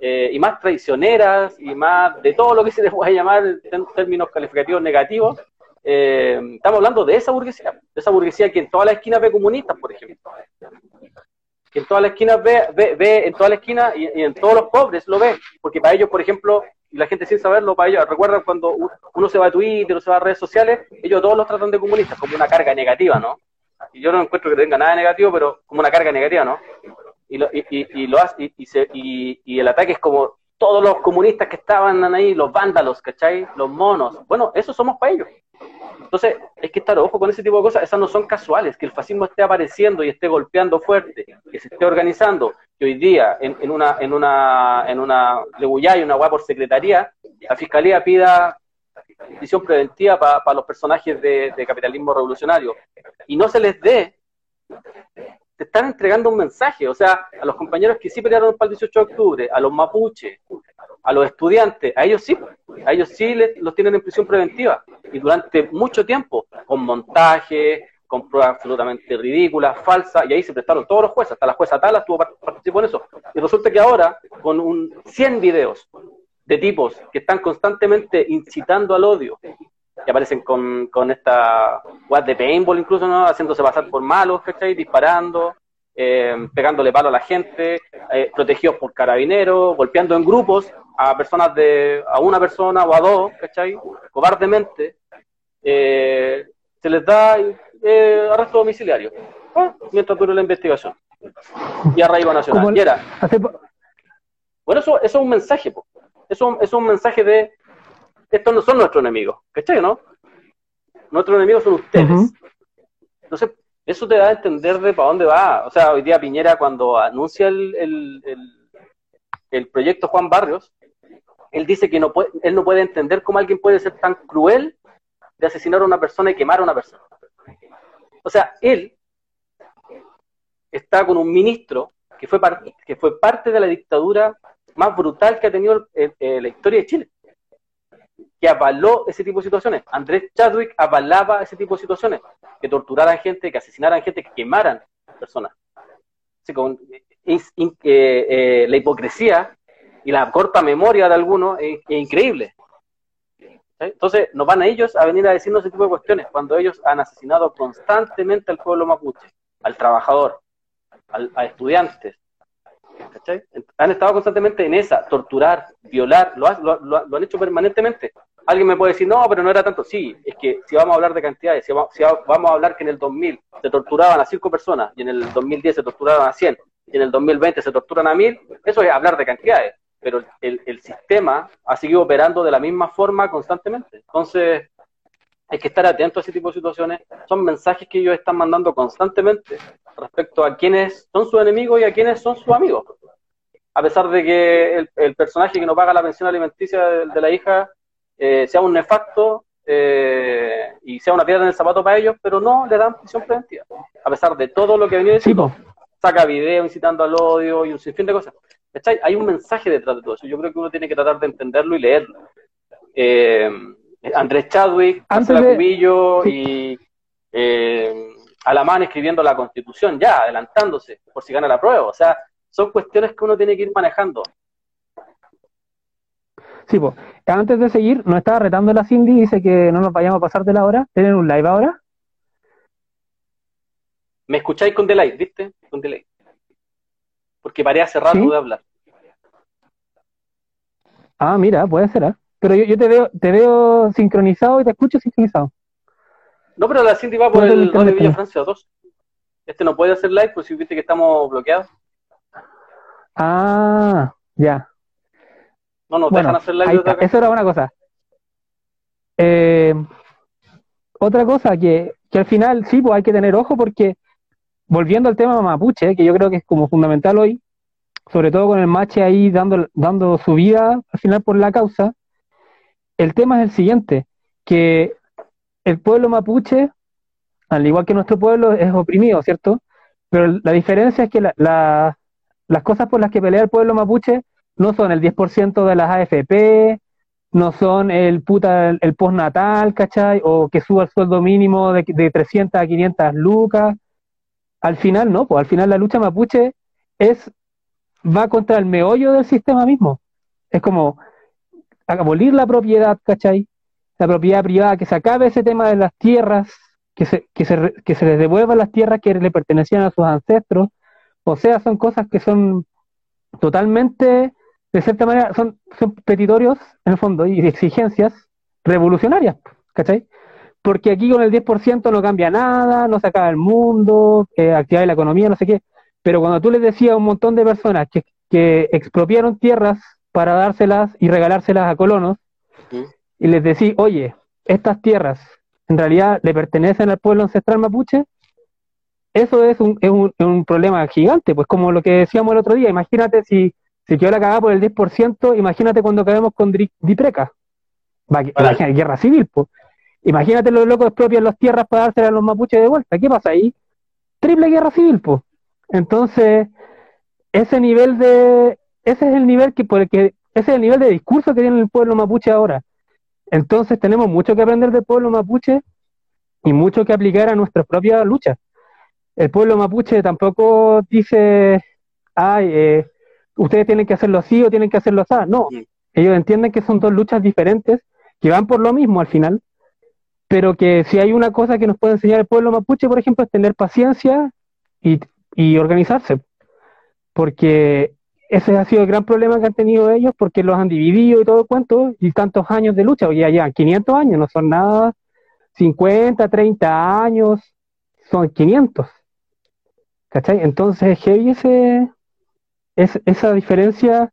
Speaker 2: eh, y más traicioneras y más de todo lo que se les puede llamar en términos calificativos negativos. Eh, estamos hablando de esa burguesía, de esa burguesía que en todas las esquinas ve comunistas, por ejemplo. Que en todas las esquinas ve, ve, ve en todas las esquinas y, en todos los pobres lo ve. Porque para ellos, por ejemplo, y la gente sin saberlo, para ellos, recuerdan cuando uno se va a Twitter o se va a redes sociales, ellos todos los tratan de comunistas como una carga negativa, ¿no? Y yo no encuentro que tenga nada de negativo, pero como una carga negativa, ¿no? Y, lo, y, y, y lo hace, y, se, y, y el ataque es como todos los comunistas que estaban ahí, los vándalos, ¿cachai? Los monos. Bueno, eso somos para ellos. Entonces, hay que estar ojo con ese tipo de cosas. Esas no son casuales. Que el fascismo esté apareciendo y esté golpeando fuerte, que se esté organizando, que hoy día en, una en una en una y una hueá por secretaría, la fiscalía pida prisión preventiva para los personajes de capitalismo revolucionario y no se les dé, están entregando un mensaje. O sea, a los compañeros que sí pelearon para el 18 de octubre, a los mapuches, a los estudiantes, a ellos sí, a ellos sí les, los tienen en prisión preventiva y durante mucho tiempo, con montaje, con pruebas absolutamente ridículas, falsas, y ahí se prestaron todos los jueces, hasta la jueza Tala estuvo participó en eso. Y resulta que ahora, con un 100 videos de tipos que están constantemente incitando al odio, que aparecen con, con esta web de paintball incluso, ¿no? haciéndose pasar por malos, ¿cachai? Disparando, eh, pegándole palo a la gente, eh, protegidos por carabineros, golpeando en grupos a personas de, a una persona o a dos, ¿cachai? Cobardemente, eh, se les da arresto domiciliario, mientras dure la investigación. Y arraigo nacional. Y era, bueno, eso, eso es un mensaje, po. Eso es un mensaje de estos no son nuestros enemigos, ¿cachai, no? nuestros enemigos son ustedes. Entonces, eso te da a entender de para dónde va. O sea, hoy día Piñera cuando anuncia el, el, proyecto Juan Barrios, él dice que no puede, él no puede entender cómo alguien puede ser tan cruel de asesinar a una persona y quemar a una persona. O sea, él está con un ministro que fue, que fue parte de la dictadura más brutal que ha tenido la historia de Chile, que avaló ese tipo de situaciones. Andrés Chadwick avalaba ese tipo de situaciones, que torturaran gente, que asesinaran gente, que quemaran personas. con, eh, la hipocresía y la corta memoria de algunos es, increíble. Entonces, nos van a ellos a venir a decirnos ese tipo de cuestiones, cuando ellos han asesinado constantemente al pueblo mapuche, al trabajador, a estudiantes. Han estado constantemente en esa, torturar, violar, lo, han hecho permanentemente. Alguien me puede decir, no, pero no era tanto. Sí, es que si vamos a hablar de cantidades, si vamos, a hablar que en el 2000 se torturaban a 5 personas y en el 2010 se torturaban a 100 y en el 2020 se torturan a 1000, eso es hablar de cantidades. Pero el, el sistema ha seguido operando de la misma forma constantemente. Entonces, hay que estar atento a ese tipo de situaciones. Son mensajes que ellos están mandando constantemente respecto a quiénes son sus enemigos y a quiénes son sus amigos. A pesar de que el, personaje que no paga la pensión alimenticia de, la hija eh, sea un nefasto eh, y sea una piedra en el zapato para ellos, pero no le dan prisión preventiva. A pesar de todo lo que ha venido diciendo, saca video incitando al odio y un sinfín de cosas. Hay un mensaje detrás de todo eso. Yo creo que uno tiene que tratar de entenderlo y leerlo. Eh, Andrés Chadwick, Marcela Cubillo y eh, Alamán escribiendo la constitución, ya, adelantándose, por si gana la prueba. O sea, son cuestiones que uno tiene que ir manejando.
Speaker 1: Sí, pues, antes de seguir, nos estaba retando la Cindy, dice que no nos vayamos a pasar de la hora. ¿Tienen un live ahora?
Speaker 2: ¿Me escucháis con delay, viste? Con delay. Porque paré hace rato de hablar.
Speaker 1: Ah, mira, puede ser, ¿eh? Pero yo, te veo te veo sincronizado y te escucho sincronizado.
Speaker 2: No, pero la Cindy va por el, de Villa Francia 2. Este no puede hacer live, pues si viste que estamos bloqueados.
Speaker 1: Ah, ya.
Speaker 2: No nos dejan hacer live
Speaker 1: Eso era una cosa. Eh, otra cosa que, que al final sí, pues hay que tener ojo porque, volviendo al tema mapuche, que yo creo que es como fundamental hoy, sobre todo con el mache ahí dando, dando su vida al final por la causa, el tema es el siguiente, que el pueblo mapuche, al igual que nuestro pueblo, es oprimido, ¿cierto? Pero la diferencia es que las cosas por las que pelea el pueblo mapuche no son el 10% de las AFP, no son el puta el, postnatal, ¿cachai? O que suba el sueldo mínimo de, de 300 a 500 lucas. Al final no, pues al final la lucha mapuche es va contra el meollo del sistema mismo. Es como abolir la propiedad, ¿cachai? La propiedad privada, que se acabe ese tema de las tierras, que se, que se, que se les devuelvan las tierras que le pertenecían a sus ancestros. O sea, son cosas que son totalmente, de cierta manera, son, son petitorios, en el fondo, y exigencias revolucionarias, ¿cachai? Porque aquí con el 10% no cambia nada, no se acaba el mundo, eh, activar la economía, no sé qué. Pero cuando tú les decías a un montón de personas que, que expropiaron tierras para dárselas y regalárselas a colonos, y les decís, oye, estas tierras en realidad le pertenecen al pueblo ancestral mapuche, eso es un, es un, un problema gigante, pues como lo que decíamos el otro día, imagínate si, si quedó la cagada por el 10%, imagínate cuando acabemos con Dipreca, va, guerra civil, pues. Imagínate los locos expropian las tierras para dárselas a los mapuches de vuelta, ¿qué pasa ahí? Triple guerra civil, pues. Entonces, ese nivel de, ese es el nivel que por el que ese es el nivel de discurso que tiene el pueblo mapuche ahora. Entonces tenemos mucho que aprender del pueblo mapuche y mucho que aplicar a nuestra propia lucha. El pueblo mapuche tampoco dice, ay, eh, ustedes tienen que hacerlo así o tienen que hacerlo así. No, ellos entienden que son dos luchas diferentes que van por lo mismo al final, pero que si hay una cosa que nos puede enseñar el pueblo mapuche, por ejemplo, es tener paciencia y, y organizarse. Porque ese ha sido el gran problema que han tenido ellos porque los han dividido y todo el cuento y tantos años de lucha, hoy allá 500 años, no son nada, 50, 30 años, son 500. ¿Cachai? Entonces, heavy ese, es, esa diferencia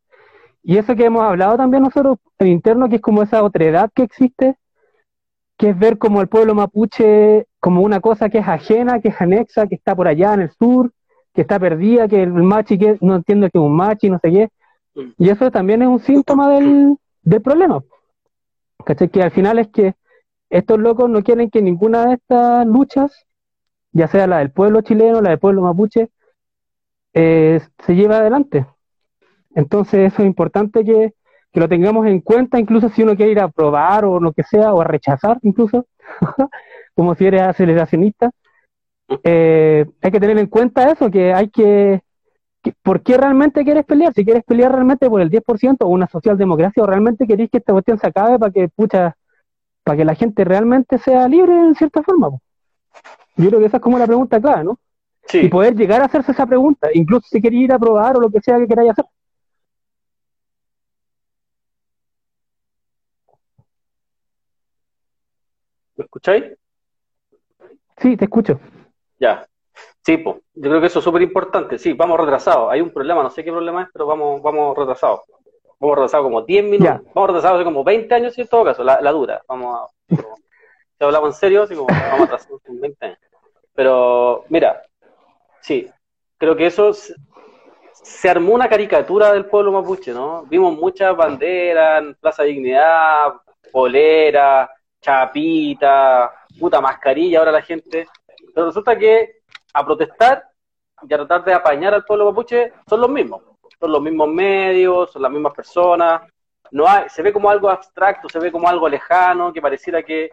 Speaker 1: y eso que hemos hablado también nosotros en interno, que es como esa otredad que existe que es ver como el pueblo mapuche como una cosa que es ajena, que es anexa, que está por allá en el sur, que está perdida, que el machi que no entiende que es un machi, no sé qué. Y eso también es un síntoma del, del problema. ¿Cachai? Que al final es que estos locos no quieren que ninguna de estas luchas, ya sea la del pueblo chileno, la del pueblo mapuche, eh, se lleve adelante. Entonces eso es importante que, que, lo tengamos en cuenta, incluso si uno quiere ir a probar o lo que sea, o a rechazar incluso, como si eres aceleracionista. Eh, hay que tener en cuenta eso, que hay que, ¿Por qué realmente quieres pelear? Si quieres pelear realmente por el 10% o una socialdemocracia, o realmente queréis que esta cuestión se acabe para que, pucha, para que la gente realmente sea libre en cierta forma. Yo creo que esa es como la pregunta clara, ¿no? Sí. Y poder llegar a hacerse esa pregunta, incluso si queréis ir a probar o lo que sea que queráis hacer.
Speaker 2: ¿Me escucháis?
Speaker 1: Sí, te escucho.
Speaker 2: Ya. Sí, pues, yo creo que eso es súper importante. Sí, vamos retrasados. Hay un problema, no sé qué problema es, pero vamos, vamos retrasados. Vamos retrasados como 10 minutos. Vamos retrasados hace como 20 años, en todo caso, la, dura. Vamos a, si hablamos en serio, así como vamos atrasados con 20 años. Pero, mira, sí, creo que eso se armó una caricatura del pueblo mapuche, ¿no? Vimos muchas banderas en Plaza Dignidad, polera, chapita, puta mascarilla, ahora la gente. Pero resulta que a protestar y a tratar de apañar al pueblo mapuche son los mismos. Son los mismos medios, son las mismas personas. No hay, se ve como algo abstracto, se ve como algo lejano, que pareciera que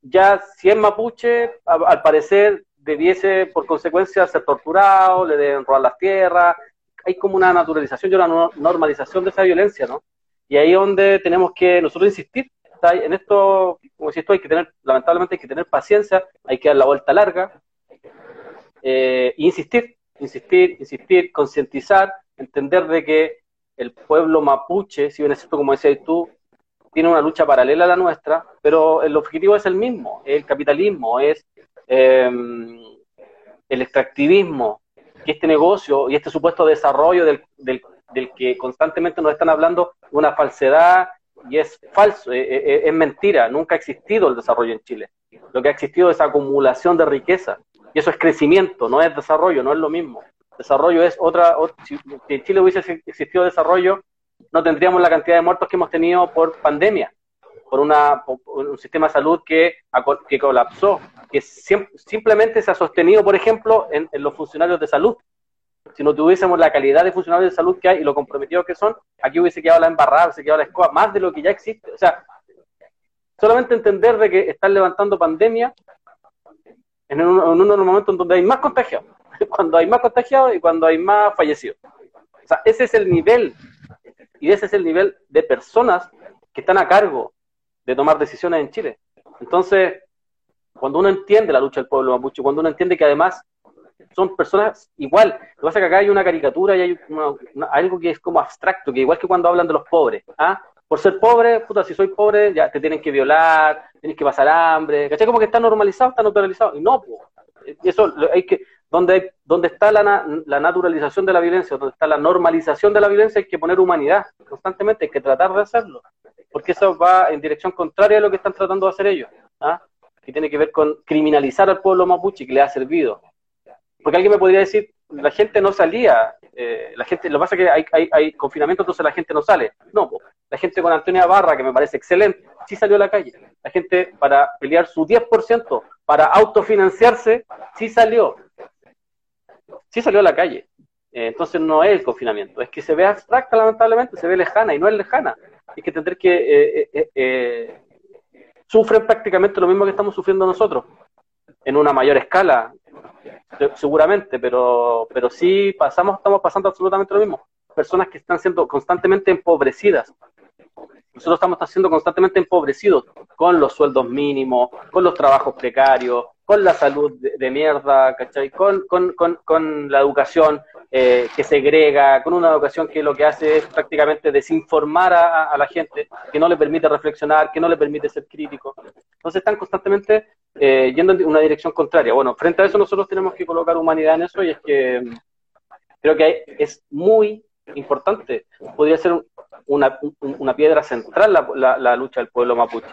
Speaker 2: ya si es mapuche, al parecer debiese por consecuencia ser torturado, le deben robar las tierras. Hay como una naturalización y una normalización de esa violencia, ¿no? Y ahí es donde tenemos que nosotros insistir. En esto, como si esto hay que tener, lamentablemente hay que tener paciencia, hay que dar la vuelta larga, eh, insistir, insistir, insistir, concientizar, entender de que el pueblo mapuche, si bien es cierto, como decías tú, tiene una lucha paralela a la nuestra, pero el objetivo es el mismo, el capitalismo, es em, el extractivismo, que este negocio y este supuesto desarrollo del, del, que constantemente nos están hablando, una falsedad y es falso, es, eh, eh, es mentira, nunca ha existido el desarrollo en Chile. Lo que ha existido es acumulación de riqueza, y eso es crecimiento, no es desarrollo, no es lo mismo. Desarrollo es otra, si en Chile hubiese existido desarrollo, no tendríamos la cantidad de muertos que hemos tenido por pandemia, por, una, un sistema de salud que, que colapsó, que simplemente se ha sostenido, por ejemplo, en, los funcionarios de salud. Si no tuviésemos la calidad de funcionarios de salud que hay y lo comprometidos que son, aquí hubiese quedado la embarrada, hubiese quedado la escoba, más de lo que ya existe. O sea, solamente entender de que están levantando pandemia en uno, en uno de los momentos donde hay más contagiados, cuando hay más contagiados y cuando hay más fallecidos. O sea, ese es el nivel, y ese es el nivel de personas que están a cargo de tomar decisiones en Chile. Entonces, cuando uno entiende la lucha del pueblo mapuche, cuando uno entiende que además son personas igual, lo que pasa es que acá hay una caricatura y hay algo que es como abstracto, que igual que cuando hablan de los pobres, ¿ah? por ser pobre, puta, si soy pobre, ya te tienen que violar, tienes que pasar hambre, ¿cachai? Como que está normalizado, está naturalizado. Y no, pues, eso hay que, donde, donde está la, la, naturalización de la violencia, donde está la normalización de la violencia, hay que poner humanidad constantemente, hay que tratar de hacerlo, porque eso va en dirección contraria a lo que están tratando de hacer ellos, ¿ah? tiene que ver con criminalizar al pueblo mapuche que le ha servido. Porque alguien me podría decir, la gente no salía, eh, la gente, lo que pasa es que hay, hay, hay, confinamiento, entonces la gente no sale. No, la gente con Antonia Barra, que me parece excelente, sí salió a la calle. La gente para pelear su 10%, para autofinanciarse, sí salió. Sí salió a la calle. Eh, entonces no es el confinamiento, es que se ve abstracta lamentablemente, se ve lejana y no es lejana. Hay que entender que eh, sufren prácticamente lo mismo que estamos sufriendo nosotros, en una mayor escala, seguramente, pero, pero sí pasamos, estamos pasando absolutamente lo mismo. Personas que están siendo constantemente empobrecidas. Nosotros estamos siendo constantemente empobrecidos con los sueldos mínimos, con los trabajos precarios, con la salud de, mierda, ¿cachai? Con, con, con, con la educación eh, que segrega, con una educación que lo que hace es prácticamente desinformar a, la gente, que no le permite reflexionar, que no le permite ser crítico. Entonces están constantemente eh, yendo en una dirección contraria. Bueno, frente a eso nosotros tenemos que colocar humanidad en eso y es que creo que es muy importante, podría ser una, una piedra central la, la, lucha del pueblo mapuche.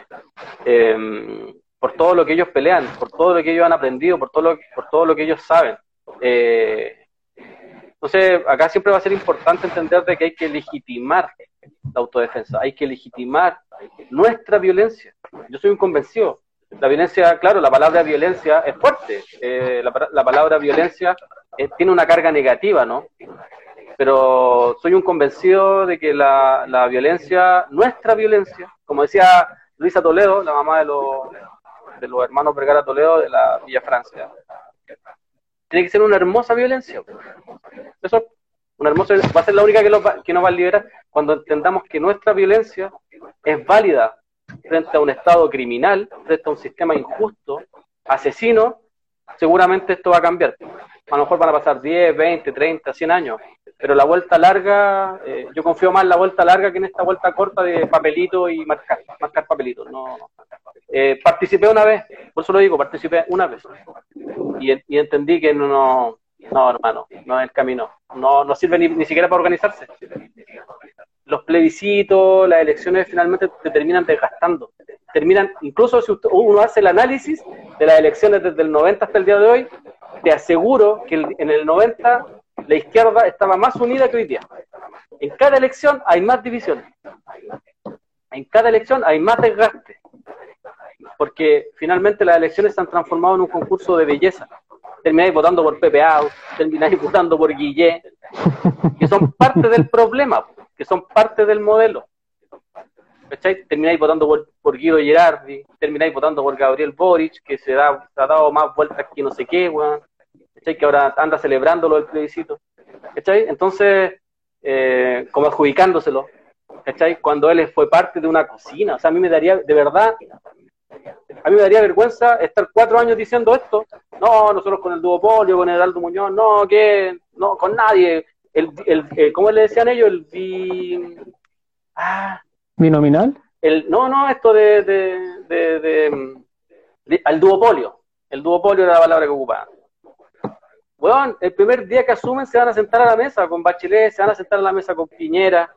Speaker 2: Eh, por todo lo que ellos pelean, por todo lo que ellos han aprendido, por todo lo, por todo lo que ellos saben. Eh, entonces, acá siempre va a ser importante entender de que hay que legitimar la autodefensa, hay que legitimar nuestra violencia. Yo soy un convencido. La violencia, claro, la palabra violencia es fuerte. Eh, la, palabra violencia eh, tiene una carga negativa, ¿no? Pero soy un convencido de que la, la violencia, nuestra violencia, como decía Luisa Toledo, la mamá de los, de los hermanos Vergara Toledo de la Villa Francia, tiene que ser una hermosa violencia. Eso una hermosa, va a ser la única que, que nos va a liberar cuando entendamos que nuestra violencia es válida frente a un Estado criminal, frente a un sistema injusto, asesino, seguramente esto va a cambiar. A lo mejor van a pasar 10, 20, 30, 100 años, pero la vuelta larga, eh, yo confío más en la vuelta larga que en esta vuelta corta de papelito y marcar, marcar papelitos. No, eh, participé una vez, por eso lo digo, participé una vez y, y entendí que no, no no, hermano, no es el camino. No, no sirve ni, ni siquiera para organizarse. Los plebiscitos, las elecciones finalmente te terminan desgastando. Terminan, incluso si uno hace el análisis de las elecciones desde el 90 hasta el día de hoy, te aseguro que en el 90 la izquierda estaba más unida que hoy día. En cada elección hay más divisiones. En cada elección hay más desgaste. Porque finalmente las elecciones se han transformado en un concurso de belleza termináis votando por Pepe Out, termináis votando por Guillé, que son parte del problema, que son parte del modelo. ¿Cachai? Termináis votando por, Guido Gerardi, termináis votando por Gabriel Boric, que se, da, ha dado más vueltas que no sé qué, weón. ¿Cachai? Que ahora anda celebrándolo el plebiscito. ¿Cachai? Entonces, eh, como adjudicándoselo, ¿cachai? Cuando él fue parte de una cocina. O sea, a mí me daría, de verdad, a mí me daría vergüenza estar cuatro años diciendo esto. No, nosotros con el duopolio, con el Aldo Muñoz, no, que no, con nadie. El, el, el ¿Cómo le decían ellos? El bi...
Speaker 1: Ah, ¿Binominal?
Speaker 2: El, no, no, esto de, de, de, al duopolio. El duopolio era la palabra que ocupaban. Bueno, el primer día que asumen se van a sentar a la mesa con Bachelet, se van a sentar a la mesa con Piñera.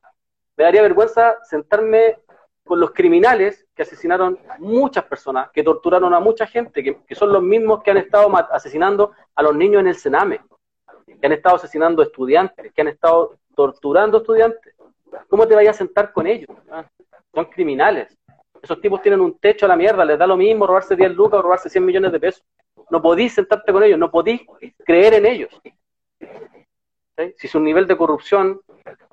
Speaker 2: Me daría vergüenza sentarme con los criminales que asesinaron muchas personas, que torturaron a mucha gente, que, son los mismos que han estado asesinando a los niños en el Sename, que han estado asesinando estudiantes, que han estado torturando estudiantes. ¿Cómo te vayas a sentar con ellos? Ah, son criminales. Esos tipos tienen un techo a la mierda, les da lo mismo robarse 10 lucas o robarse 100 millones de pesos. No podís sentarte con ellos, no podís creer en ellos. Si su nivel de corrupción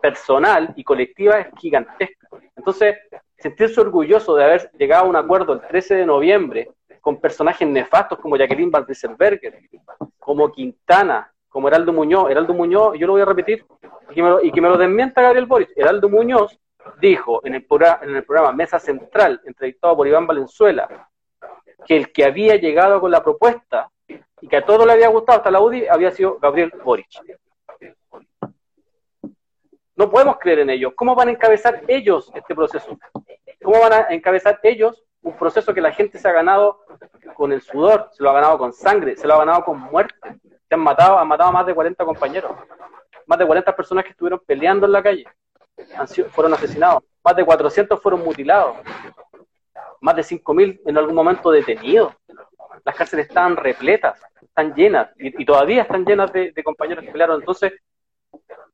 Speaker 2: personal y colectiva es gigantesca. Entonces, sentirse orgulloso de haber llegado a un acuerdo el 13 de noviembre con personajes nefastos como Jacqueline Van como Quintana, como Heraldo Muñoz. Heraldo Muñoz, yo lo voy a repetir, y que me lo, desmienta Gabriel Boris. Heraldo Muñoz dijo en el, en el programa Mesa Central, entrevistado por Iván Valenzuela, que el que había llegado con la propuesta y que a todos le había gustado hasta la UDI había sido Gabriel Boric. No podemos creer en ellos. ¿Cómo van a encabezar ellos este proceso? ¿Cómo van a encabezar ellos un proceso que la gente se ha ganado con el sudor, se lo ha ganado con sangre, se lo ha ganado con muerte? Se han matado, han matado a más de 40 compañeros, más de 40 personas que estuvieron peleando en la calle, fueron asesinados, más de 400 fueron mutilados, más de 5.000 en algún momento detenidos. Las cárceles estaban repletas, están llenas y, todavía están llenas de, compañeros que pelearon. Entonces,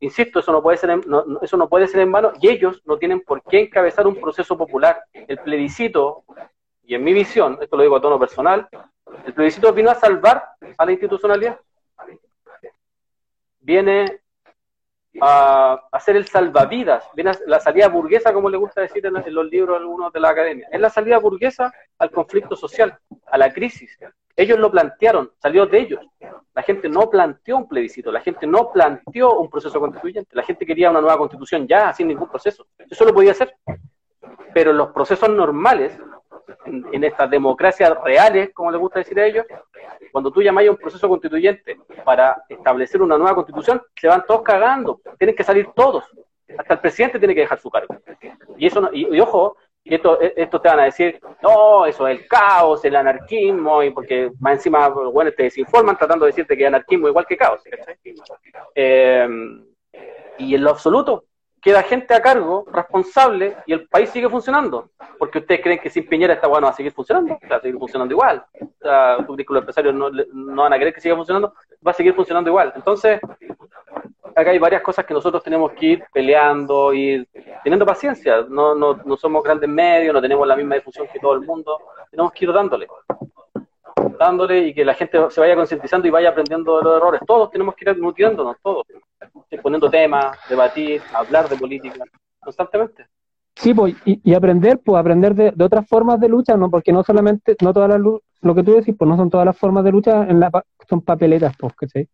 Speaker 2: Insisto, eso no puede ser en, eso no puede ser en vano y ellos no tienen por qué encabezar un proceso popular. El plebiscito, y en mi visión, esto lo digo a tono personal, el plebiscito vino a salvar a la institucionalidad. Viene a hacer el salvavidas, a la salida burguesa, como le gusta decir en, los libros algunos de la academia. Es la salida burguesa al conflicto social, a la crisis. Ellos lo plantearon, salió de ellos. La gente no planteó un plebiscito, la gente no planteó un proceso constituyente, la gente quería una nueva constitución ya, sin ningún proceso. Eso lo podía hacer. Pero los procesos normales, en, estas democracias reales, como les gusta decir a ellos, cuando tú llamas a un proceso constituyente para establecer una nueva constitución, se van todos cagando, tienen que salir todos. Hasta el presidente tiene que dejar su cargo. Y eso y ojo, y esto, e, esto te van a decir, no, eso es el caos, el anarquismo, y porque más encima, bueno, te desinforman tratando de decirte que anarquismo igual que caos. Eh, y en lo absoluto queda gente a cargo, responsable, y el país sigue funcionando. Porque ustedes creen que sin Piñera esta bueno va a seguir funcionando, va a seguir funcionando igual. O sea, los empresarios no, no van a creer que siga funcionando, va a seguir funcionando igual. Entonces, acá hay varias cosas que nosotros tenemos que ir peleando, y teniendo paciencia. No, no, no somos grandes medios, no tenemos la misma difusión que todo el mundo. Tenemos que ir dándole. Dándole y que la gente se vaya concientizando y vaya aprendiendo de los errores. Todos tenemos que ir nutriéndonos, todos. Poniendo temas, debatir, hablar de política, constantemente.
Speaker 1: Sí, pues, y, aprender, pues aprender de, otras formas de lucha, ¿no? Porque no solamente, no todas las lo que tú decís, pues no son todas las formas de lucha, en la, son papeletas, pues, ¿cachai?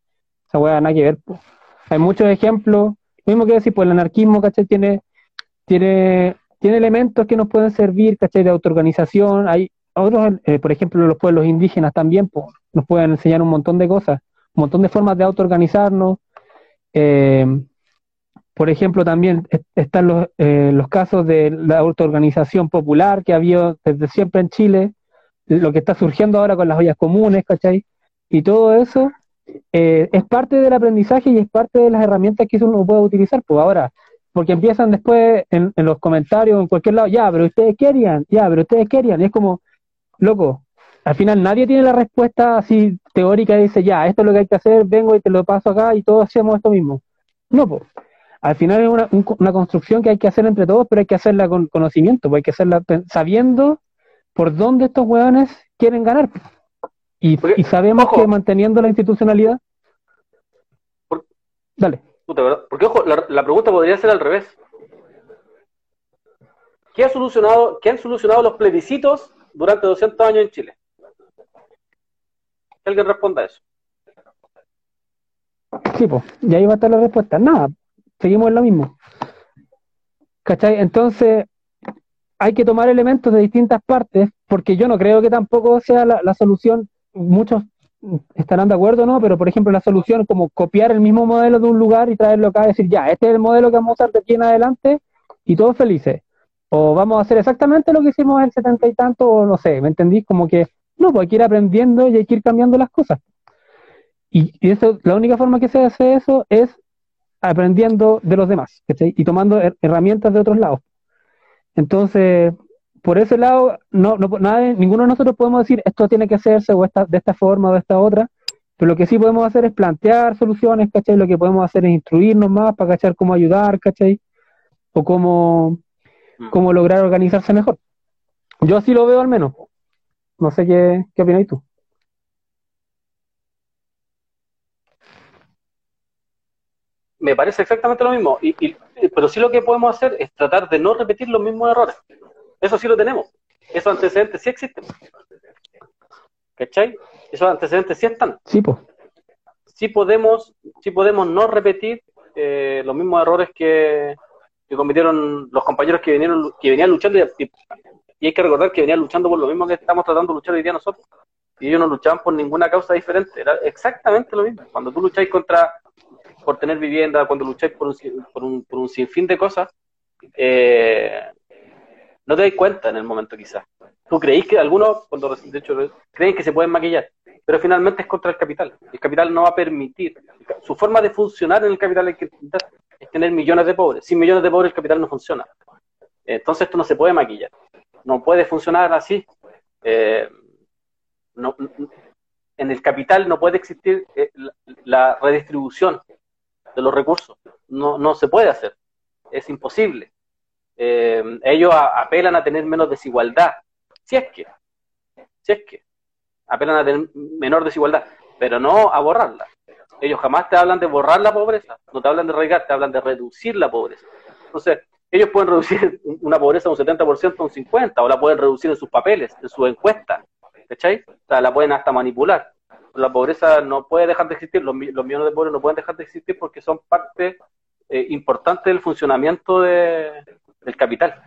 Speaker 1: Esa hueá nada que ver, pues. Hay muchos ejemplos, mismo que decir, pues el anarquismo, ¿cachai? Tiene, tiene, tiene elementos que nos pueden servir, ¿cachai? De autoorganización, hay otros, eh, por ejemplo, los pueblos indígenas también, pues, nos pueden enseñar un montón de cosas, un montón de formas de autoorganizarnos, eh, por ejemplo, también están los, eh, los casos de la autoorganización popular que ha habido desde siempre en Chile, lo que está surgiendo ahora con las ollas comunes, ¿cachai? Y todo eso eh, es parte del aprendizaje y es parte de las herramientas que uno puede utilizar. Pues ahora, porque empiezan después en, en los comentarios, en cualquier lado, ya, pero ustedes querían, ya, pero ustedes querían. Y es como, loco, al final nadie tiene la respuesta así teórica y dice, ya, esto es lo que hay que hacer, vengo y te lo paso acá y todos hacemos esto mismo. No, pues. Al final es una, una, construcción que hay que hacer entre todos, pero hay que hacerla con conocimiento, pues hay que hacerla sabiendo por dónde estos hueones quieren ganar. Y, y sabemos que manteniendo la institucionalidad.
Speaker 2: dale. Porque, ojo, la, la, pregunta podría ser al revés. ¿Qué, ha solucionado, ¿Qué han solucionado los plebiscitos durante 200 años en Chile? Que alguien responda eso.
Speaker 1: Sí, pues, y ahí va a estar la respuesta. Nada, seguimos en lo mismo. ¿Cachai? Entonces, hay que tomar elementos de distintas partes, porque yo no creo que tampoco sea la, solución, muchos estarán de acuerdo, ¿no? Pero, por ejemplo, la solución como copiar el mismo modelo de un lugar y traerlo acá y decir, ya, este es el modelo que vamos a usar de aquí en adelante y todos felices. O vamos a hacer exactamente lo que hicimos en el setenta y tanto, o no sé, ¿me entendís? Como que, no, pues hay que ir aprendiendo y hay que ir cambiando las cosas. Y, eso, la única forma que se hace eso es aprendiendo de los demás y tomando herramientas de otros lados. Entonces, por ese lado, no, no, nada, ninguno de nosotros podemos decir esto tiene que hacerse o esta, de esta forma o de esta otra, pero lo que sí podemos hacer es plantear soluciones, ¿cachai? Lo que podemos hacer es instruirnos más para cachar cómo ayudar, ¿cachai? O cómo, mm. cómo lograr organizarse mejor. Yo así lo veo al menos. No sé qué, qué opináis tú.
Speaker 2: me parece exactamente lo mismo. Y, pero sí lo que podemos hacer es tratar de no repetir los mismos errores. Eso sí lo tenemos. Esos antecedentes sí existen. ¿Cachai? Esos antecedentes sí están.
Speaker 1: Sí, pues.
Speaker 2: Sí podemos, sí podemos no repetir eh, los mismos errores que, cometieron los compañeros que vinieron que venían luchando y, hay que recordar que venían luchando por lo mismo que estamos tratando de luchar hoy día nosotros. Y ellos no luchaban por ninguna causa diferente. Era exactamente lo mismo. Cuando tú lucháis contra por tener vivienda, cuando lucháis por un, por un, por un sinfín de cosas, eh, no te das cuenta en el momento quizás. Tú creéis que algunos, cuando de hecho, creen que se pueden maquillar, pero finalmente es contra el capital. El capital no va a permitir. Su forma de funcionar en el capital es tener millones de pobres. Sin millones de pobres el capital no funciona. Entonces esto no se puede maquillar. No puede funcionar así. Eh, no, en el capital no puede existir eh, la, redistribución de los recursos. No, no se puede hacer. Es imposible. Eh, ellos apelan a tener menos desigualdad. Si es que, si es que, apelan a tener menor desigualdad, pero no a borrarla. Ellos jamás te hablan de borrar la pobreza, no te hablan de arraigar, te hablan de reducir la pobreza. Entonces, ellos pueden reducir una pobreza un 70% a un 50%, o la pueden reducir en sus papeles, en sus encuestas, ¿cachai? O sea, la pueden hasta manipular. La pobreza no puede dejar de existir, los, millones de pobres no pueden dejar de existir porque son parte eh, importante del funcionamiento de, del capital.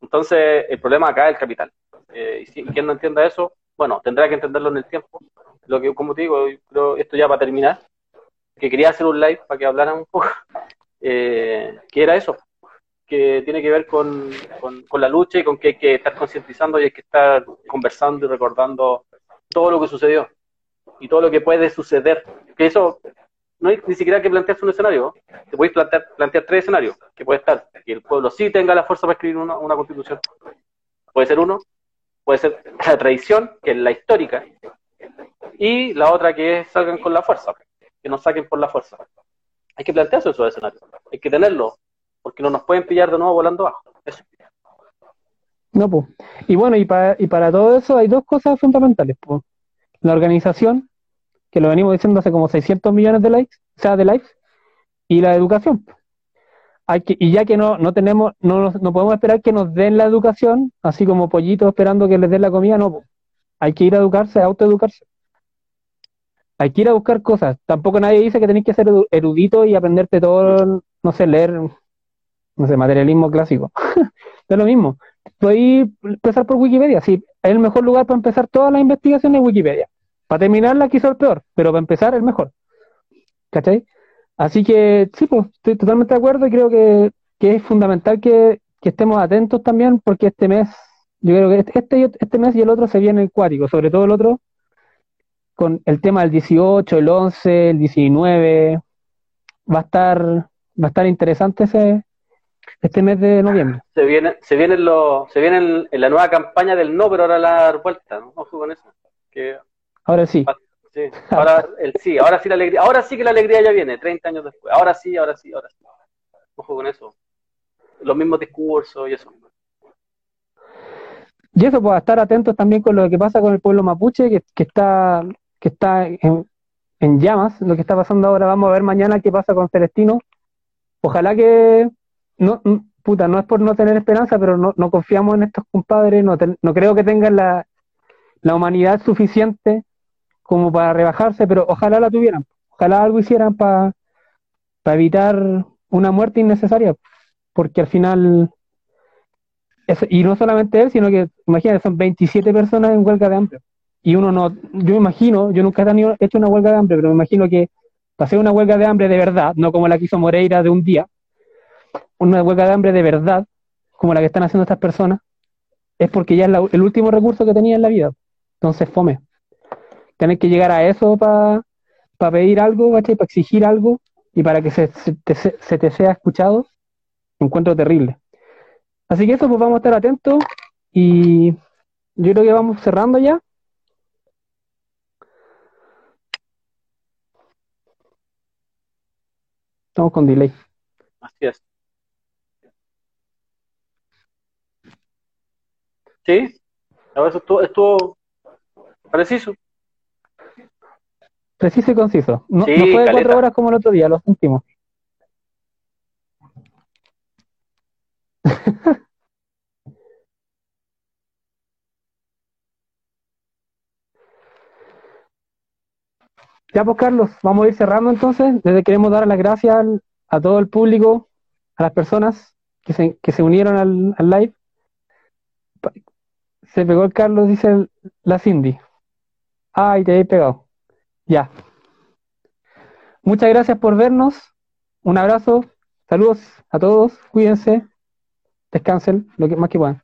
Speaker 2: Entonces, el problema acá es el capital. Eh, y quien no entienda eso, bueno, tendrá que entenderlo en el tiempo. Lo que, como te digo, esto ya va a terminar, que quería hacer un live para que hablaran un poco, eh, que era eso, que tiene que ver con, con, la lucha y con que hay que estar concientizando y hay que estar conversando y recordando todo lo que sucedió y todo lo que puede suceder. Que eso no hay ni siquiera que plantearse un escenario. Te podéis plantear, plantear tres escenarios, que puede estar que el pueblo sí tenga la fuerza para escribir una, una constitución. Puede ser uno, puede ser la tradición, que es la histórica, y la otra que es salgan con la fuerza, que nos saquen por la fuerza. Hay que plantearse esos escenarios, hay que tenerlo, porque no nos pueden pillar de nuevo volando abajo. Eso.
Speaker 1: No, pues. Y bueno, y para, y para todo eso hay dos cosas fundamentales. Pues. La organización, que lo venimos diciendo hace como 600 millones de likes, o sea, de likes, y la educación. Hay que, y ya que no, no tenemos, no, no podemos esperar que nos den la educación, así como pollitos esperando que les den la comida, no. pues. Hay que ir a educarse, a autoeducarse. Hay que ir a buscar cosas. Tampoco nadie dice que tenéis que ser erudito y aprenderte todo, no sé, leer, no sé, materialismo clásico. es lo mismo. Puedes empezar por Wikipedia, sí, es el mejor lugar para empezar todas las investigaciones es Wikipedia. Para terminarla quizá el peor, pero para empezar el mejor. ¿Cachai? Así que sí, pues estoy totalmente de acuerdo y creo que, que es fundamental que, que estemos atentos también porque este mes, yo creo que este, este, este mes y el otro se viene cuático, sobre todo el otro, con el tema del 18, el 11, el 19, va a estar, va a estar interesante ese, este mes de noviembre.
Speaker 2: Se viene, se viene lo, se viene en, la nueva campaña del no, pero ahora la vuelta, ¿no? Ojo con eso. Que,
Speaker 1: Ahora sí,
Speaker 2: sí, ahora el sí, ahora sí la alegría, ahora sí que la alegría ya viene, 30 años después. Ahora sí, ahora sí, ahora sí. Ojo con eso. Los mismos discursos y eso.
Speaker 1: Y eso, pues, a estar atentos también con lo que pasa con el pueblo mapuche, que, que está, que está en, en llamas, lo que está pasando ahora. Vamos a ver mañana qué pasa con Celestino. Ojalá que, no, puta, no es por no tener esperanza, pero no, no confiamos en estos compadres, no, ten- no creo que tengan la, la humanidad suficiente como para rebajarse, pero ojalá la tuvieran. Ojalá algo hicieran para evitar una muerte innecesaria, porque al final y no solamente él, sino que, imagínate, son 27 personas en huelga de hambre. Y uno no, yo me imagino, yo nunca he tenido- he hecho una huelga de hambre, pero me imagino que hacer una huelga de hambre de verdad, no como la que hizo Moreira de un día, una huelga de hambre de verdad, como la que están haciendo estas personas, es porque ya es la- el último recurso que tenía en la vida. Entonces, fome. Tener que llegar a eso para pedir algo. Para exigir algo y para que se, se te, se te sea escuchado, encuentro terrible. Así que eso, pues vamos a estar atentos y yo creo que vamos cerrando ya. Estamos con delay.
Speaker 2: Así es. Sí, a ver, eso estuvo, estuvo preciso.
Speaker 1: Preciso y conciso. No,
Speaker 2: Sí,
Speaker 1: no fue de cuatro horas como el otro día, lo sentimos. Ya pues Carlos, vamos a ir cerrando entonces. Desde queremos dar las gracias al- a todo el público, a las personas que se, que se unieron al, al live. Se pegó el Carlos, dice la Cindy. Ay, te he pegado. Ya. Muchas gracias por vernos. Un abrazo. Saludos a todos. Cuídense. Descansen lo que más que puedan.